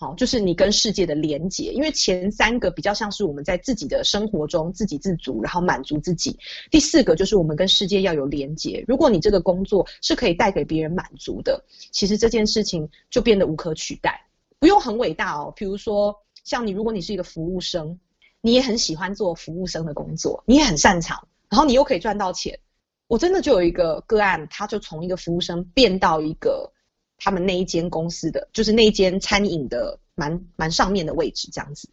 好，就是你跟世界的连结，因为前三个比较像是我们在自己的生活中自给自足，然后满足自己。第四个就是我们跟世界要有连结。如果你这个工作是可以带给别人满足的，其实这件事情就变得无可取代，不用很伟大哦。比如说，像你，如果你是一个服务生，你也很喜欢做服务生的工作，你也很擅长，然后你又可以赚到钱。我真的就有一个个案，他就从一个服务生变到一个。他们那一间公司的，就是那一间餐饮的蛮蛮上面的位置，这样子。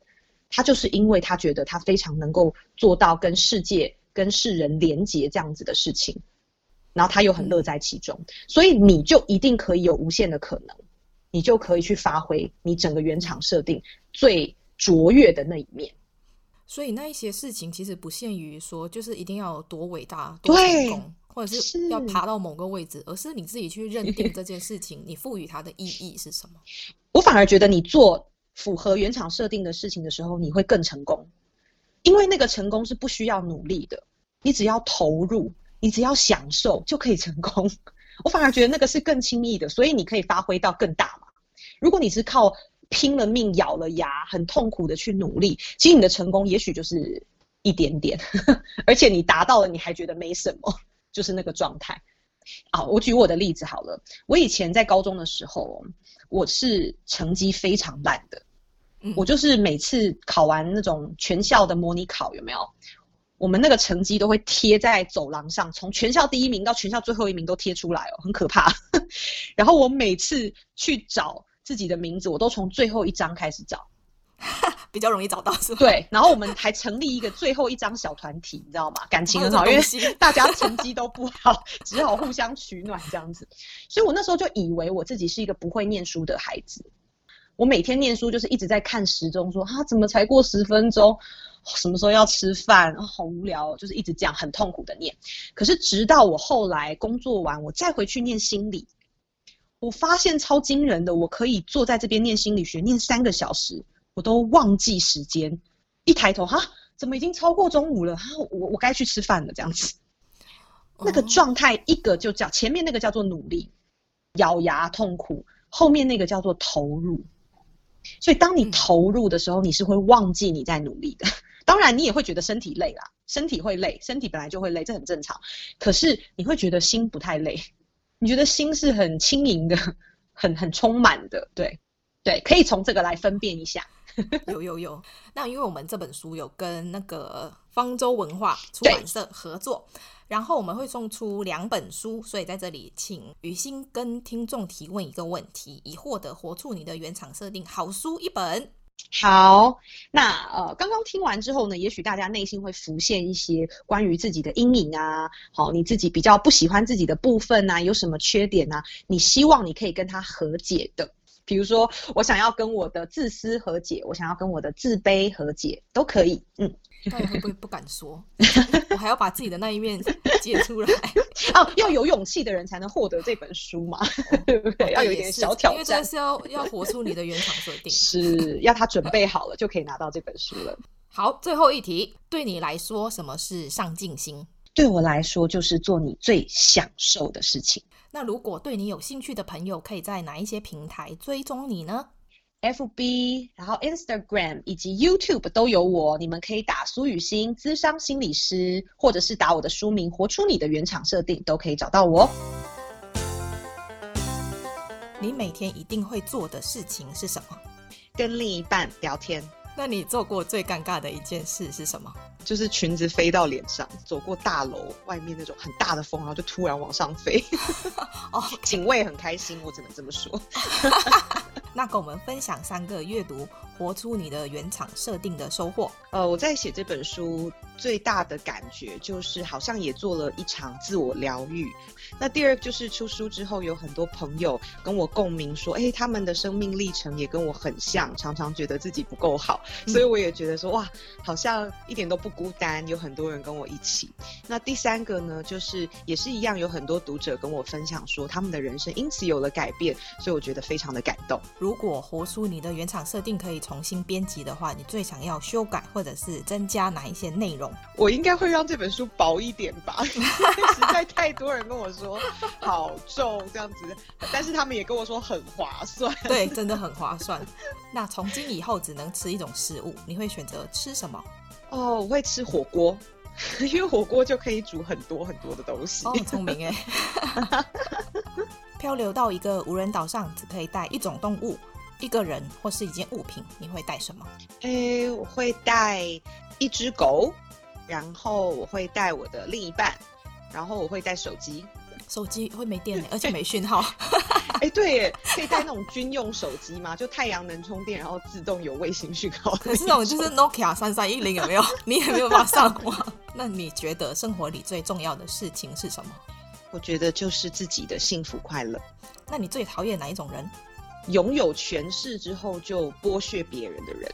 他就是因为他觉得他非常能够做到跟世界、跟世人连结这样子的事情，然后他又很乐在其中，所以你就一定可以有无限的可能，你就可以去发挥你整个原厂设定最卓越的那一面。所以那一些事情其实不限于说，就是一定要有多伟大、多成功。或者是要爬到某个位置，而是你自己去认定这件事情，你赋予它的意义是什么？我反而觉得你做符合原厂设定的事情的时候，你会更成功，因为那个成功是不需要努力的，你只要投入，你只要享受就可以成功。我反而觉得那个是更轻易的，所以你可以发挥到更大嘛。如果你是靠拼了命、咬了牙、很痛苦的去努力，其实你的成功也许就是一点点，而且你达到了，你还觉得没什么。就是那个状态，啊，我举我的例子好了。我以前在高中的时候，我是成绩非常烂的，我就是每次考完那种全校的模拟考，有没有？我们那个成绩都会贴在走廊上，从全校第一名到全校最后一名都贴出来哦，很可怕。然后我每次去找自己的名字，我都从最后一张开始找。比较容易找到是吧？对，然后我们还成立一个最后一张小团体，你知道吗？感情很好，因为大家成绩都不好，只好互相取暖这样子。所以我那时候就以为我自己是一个不会念书的孩子。我每天念书就是一直在看时钟，说啊，怎么才过十分钟？什么时候要吃饭？啊，好无聊，就是一直这样很痛苦的念。可是直到我后来工作完，我再回去念心理，我发现超惊人的，我可以坐在这边念心理学，念三个小时。我都忘记时间，一抬头哈，怎么已经超过中午了？哈，我我该去吃饭了，这样子。那个状态，一个就叫前面那个叫做努力，咬牙痛苦；后面那个叫做投入。所以当你投入的时候，你是会忘记你在努力的。当然，你也会觉得身体累啦，身体会累，身体本来就会累，这很正常。可是你会觉得心不太累，你觉得心是很轻盈的，很很充满的，对对，可以从这个来分辨一下。有有有，那因为我们这本书有跟那个方舟文化出版社合作，然后我们会送出两本书，所以在这里请雨欣跟听众提问一个问题，以获得活出你的原厂设定好书一本。好，那呃，刚刚听完之后呢，也许大家内心会浮现一些关于自己的阴影啊，好，你自己比较不喜欢自己的部分啊，有什么缺点啊，你希望你可以跟他和解的。比如说，我想要跟我的自私和解，我想要跟我的自卑和解，都可以。嗯，会不会不敢说？我还要把自己的那一面解出来。哦，要有勇气的人才能获得这本书嘛，对不对？要有一点小挑战，因为这是要要活出你的原厂设定，是要他准备好了就可以拿到这本书了。好，最后一题，对你来说，什么是上进心？对我来说就是做你最享受的事情。那如果对你有兴趣的朋友，可以在哪一些平台追踪你呢？FB，然后 Instagram 以及 YouTube 都有我。你们可以打苏雨欣，资商心理师，或者是打我的书名《活出你的原厂设定》，都可以找到我。你每天一定会做的事情是什么？跟另一半聊天。那你做过最尴尬的一件事是什么？就是裙子飞到脸上，走过大楼外面那种很大的风，然后就突然往上飞。哦，警卫很开心，我只能这么说。那跟我们分享三个阅读活出你的原厂设定的收获。呃，我在写这本书最大的感觉就是好像也做了一场自我疗愈。那第二就是出书之后有很多朋友跟我共鸣说，哎，他们的生命历程也跟我很像，常常觉得自己不够好，所以我也觉得说哇，好像一点都不孤单，有很多人跟我一起。那第三个呢，就是也是一样，有很多读者跟我分享说他们的人生因此有了改变，所以我觉得非常的感动。如果活出你的原厂设定可以重新编辑的话，你最想要修改或者是增加哪一些内容？我应该会让这本书薄一点吧，实在太多人跟我说好重这样子，但是他们也跟我说很划算。对，真的很划算。那从今以后只能吃一种食物，你会选择吃什么？哦，我会吃火锅，因为火锅就可以煮很多很多的东西。哦，聪明哎。漂流到一个无人岛上，只可以带一种动物、一个人或是一件物品，你会带什么？诶，我会带一只狗，然后我会带我的另一半，然后我会带手机。手机会没电，而且没讯号。哎，对耶，可以带那种军用手机吗？就太阳能充电，然后自动有卫星讯号。可是那种就是 Nokia 三三一零有没有？你也没有办法上网。那你觉得生活里最重要的事情是什么？我觉得就是自己的幸福快乐。那你最讨厌哪一种人？拥有权势之后就剥削别人的人。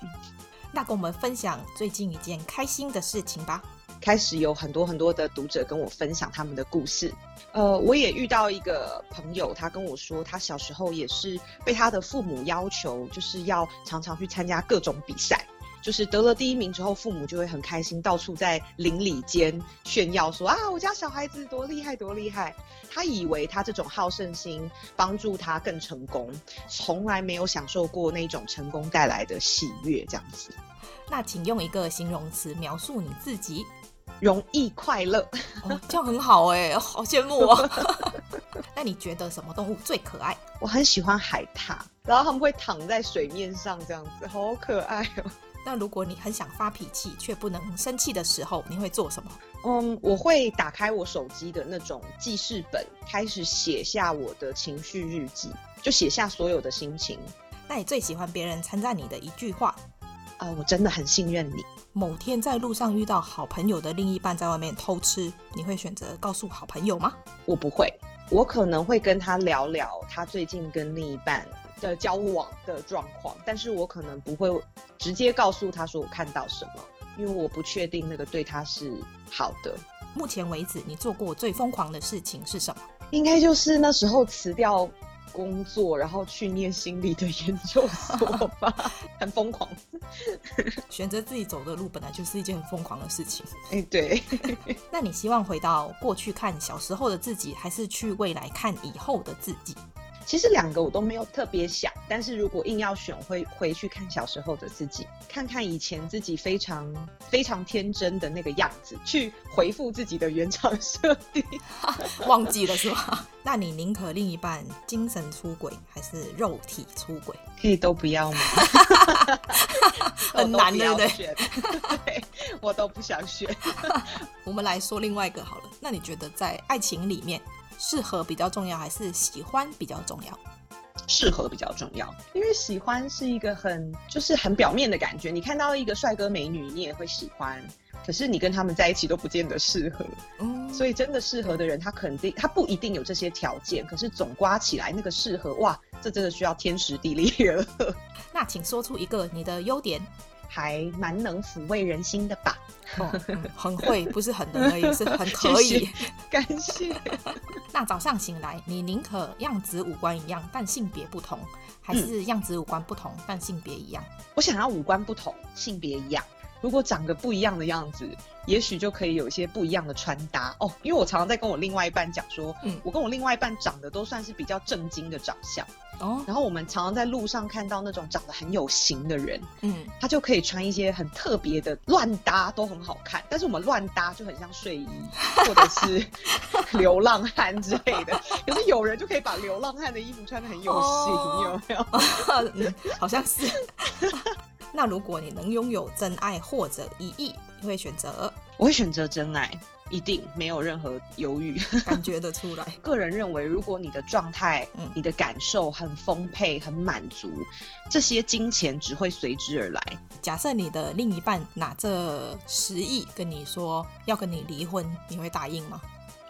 那跟我们分享最近一件开心的事情吧。开始有很多很多的读者跟我分享他们的故事。呃，我也遇到一个朋友，他跟我说，他小时候也是被他的父母要求，就是要常常去参加各种比赛。就是得了第一名之后，父母就会很开心，到处在邻里间炫耀说啊，我家小孩子多厉害，多厉害。他以为他这种好胜心帮助他更成功，从来没有享受过那种成功带来的喜悦。这样子，那请用一个形容词描述你自己：容易快乐。哦，这样很好哎，好羡慕啊。那你觉得什么动物最可爱？我很喜欢海獭，然后他们会躺在水面上，这样子好可爱哦。那如果你很想发脾气却不能生气的时候，你会做什么？嗯，我会打开我手机的那种记事本，开始写下我的情绪日记，就写下所有的心情。那你最喜欢别人称赞你的一句话？啊、呃，我真的很信任你。某天在路上遇到好朋友的另一半在外面偷吃，你会选择告诉好朋友吗？我不会，我可能会跟他聊聊他最近跟另一半的交往的状况，但是我可能不会直接告诉他说我看到什么，因为我不确定那个对他是好的。目前为止，你做过最疯狂的事情是什么？应该就是那时候辞掉工作，然后去念心理的研究所吧，很疯狂。选择自己走的路本来就是一件很疯狂的事情。哎、欸，对。那你希望回到过去看小时候的自己，还是去未来看以后的自己？其实两个我都没有特别想，但是如果硬要选，会回去看小时候的自己，看看以前自己非常非常天真的那个样子，去回复自己的原厂设定。忘记了是吧？那你宁可另一半精神出轨，还是肉体出轨？可以都不要吗？很难，对不对？对，我都不想选。我们来说另外一个好了。那你觉得在爱情里面，适合比较重要，还是喜欢比较重要？适合比较重要，因为喜欢是一个很就是很表面的感觉。你看到一个帅哥美女，你也会喜欢，可是你跟他们在一起都不见得适合。嗯，所以真的适合的人，他肯定他不一定有这些条件，可是总刮起来那个适合，哇，这真的需要天时地利人和。那请说出一个你的优点。还蛮能抚慰人心的吧？哦嗯、很会，不是很能而已，是很可以。感谢。那早上醒来，你宁可样子五官一样，但性别不同，还是样子五官不同，但性别一样？我想要五官不同，性别一样。如果长得不一样的样子，也许就可以有一些不一样的穿搭哦。因为我常常在跟我另外一半讲说，嗯，我跟我另外一半长得都算是比较正经的长相哦。然后我们常常在路上看到那种长得很有型的人，嗯，他就可以穿一些很特别的乱搭，都很好看。但是我们乱搭就很像睡衣或者是 流浪汉之类的。可是有人就可以把流浪汉的衣服穿的很有型，哦、有没有？嗯，好像是。那如果你能拥有真爱或者一亿，你会选择？我会选择真爱，一定没有任何犹豫，感觉得出来。个人认为，如果你的状态、嗯、你的感受很丰沛、很满足，这些金钱只会随之而来。假设你的另一半拿着十亿跟你说要跟你离婚，你会答应吗？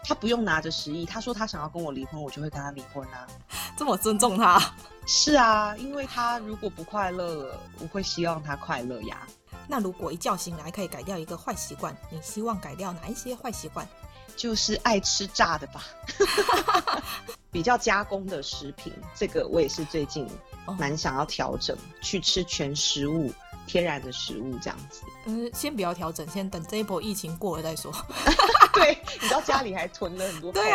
他不用拿着十亿，他说他想要跟我离婚，我就会跟他离婚啊。这么尊重他？是啊，因为他如果不快乐，我会希望他快乐呀。那如果一觉醒来可以改掉一个坏习惯，你希望改掉哪一些坏习惯？就是爱吃炸的吧，比较加工的食品，这个我也是最近蛮想要调整，哦、去吃全食物。天然的食物这样子，嗯，先不要调整，先等这一波疫情过了再说。对，你知道家里还囤了很多 泡面。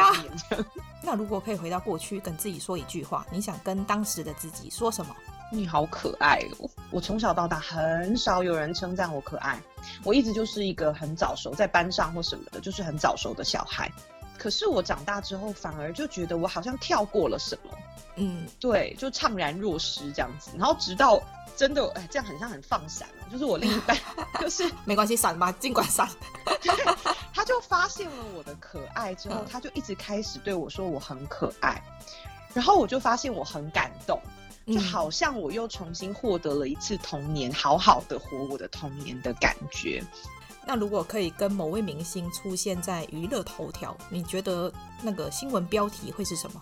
这样。那如果可以回到过去，跟自己说一句话，你想跟当时的自己说什么？你好可爱哦！我从小到大很少有人称赞我可爱，我一直就是一个很早熟，在班上或什么的，就是很早熟的小孩。可是我长大之后，反而就觉得我好像跳过了什么。嗯，对，就怅然若失这样子，然后直到。真的，哎，这样很像很放闪，就是我另一半，就是没关系，闪吧，尽管闪。他就发现了我的可爱之后，他就一直开始对我说我很可爱，然后我就发现我很感动，就好像我又重新获得了一次童年，好好的活我的童年的感觉。那如果可以跟某位明星出现在娱乐头条，你觉得那个新闻标题会是什么？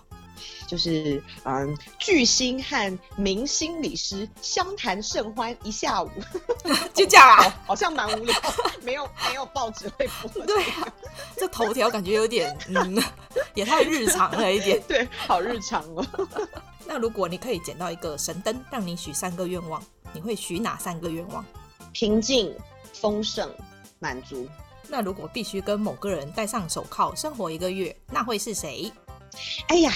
就是嗯，巨星和明星理师相谈甚欢一下午，就这样啊？好像蛮无聊，没有没有报纸会播。对啊，这头条感觉有点嗯，也太日常了一点。对，好日常哦。那如果你可以捡到一个神灯，让你许三个愿望，你会许哪三个愿望？平静、丰盛、满足。那如果必须跟某个人戴上手铐生活一个月，那会是谁？哎呀！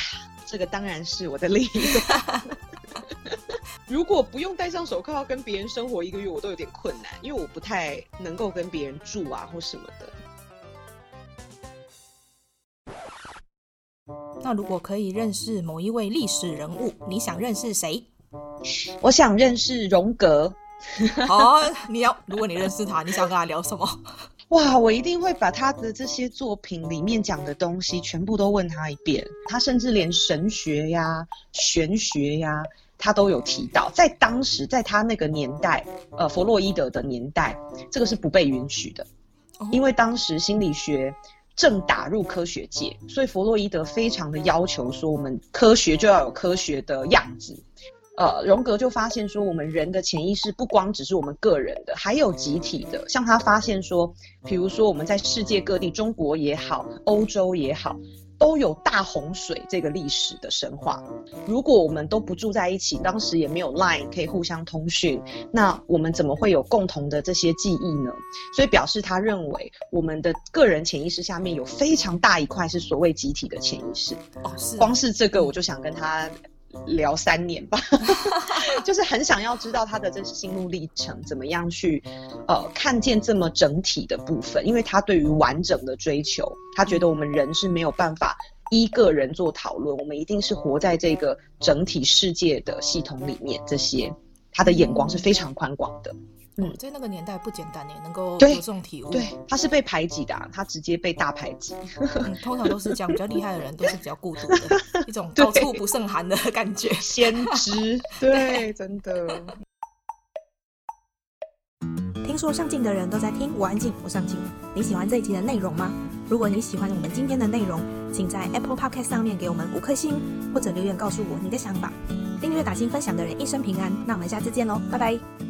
这个当然是我的另一半。如果不用戴上手铐，跟别人生活一个月，我都有点困难，因为我不太能够跟别人住啊或什么的。那如果可以认识某一位历史人物，你想认识谁？我想认识荣格。好，你要，如果你认识他，你想跟他聊什么？哇，我一定会把他的这些作品里面讲的东西全部都问他一遍。他甚至连神学呀、玄学呀，他都有提到。在当时，在他那个年代，呃，弗洛伊德的年代，这个是不被允许的，因为当时心理学正打入科学界，所以弗洛伊德非常的要求说，我们科学就要有科学的样子。呃，荣格就发现说，我们人的潜意识不光只是我们个人的，还有集体的。像他发现说，比如说我们在世界各地，中国也好，欧洲也好，都有大洪水这个历史的神话。如果我们都不住在一起，当时也没有 Line 可以互相通讯，那我们怎么会有共同的这些记忆呢？所以表示他认为，我们的个人潜意识下面有非常大一块是所谓集体的潜意识。哦，是。光是这个，我就想跟他。聊三年吧，就是很想要知道他的这心路历程，怎么样去呃看见这么整体的部分，因为他对于完整的追求，他觉得我们人是没有办法一个人做讨论，我们一定是活在这个整体世界的系统里面，这些他的眼光是非常宽广的。嗯，在那个年代不简单，呢能够有这种体悟。对，他是被排挤的，啊，他直接被大排挤。嗯，通常都是这样，比较厉害的人都是比较孤独的，一种 高处不胜寒的感觉。先知，对，真的。听说上镜的人都在听，我安静，我上镜。你喜欢这一集的内容吗？如果你喜欢我们今天的内容，请在 Apple Podcast 上面给我们五颗星，或者留言告诉我你的想法。订阅、打星、分享的人一生平安。那我们下次见喽，拜拜。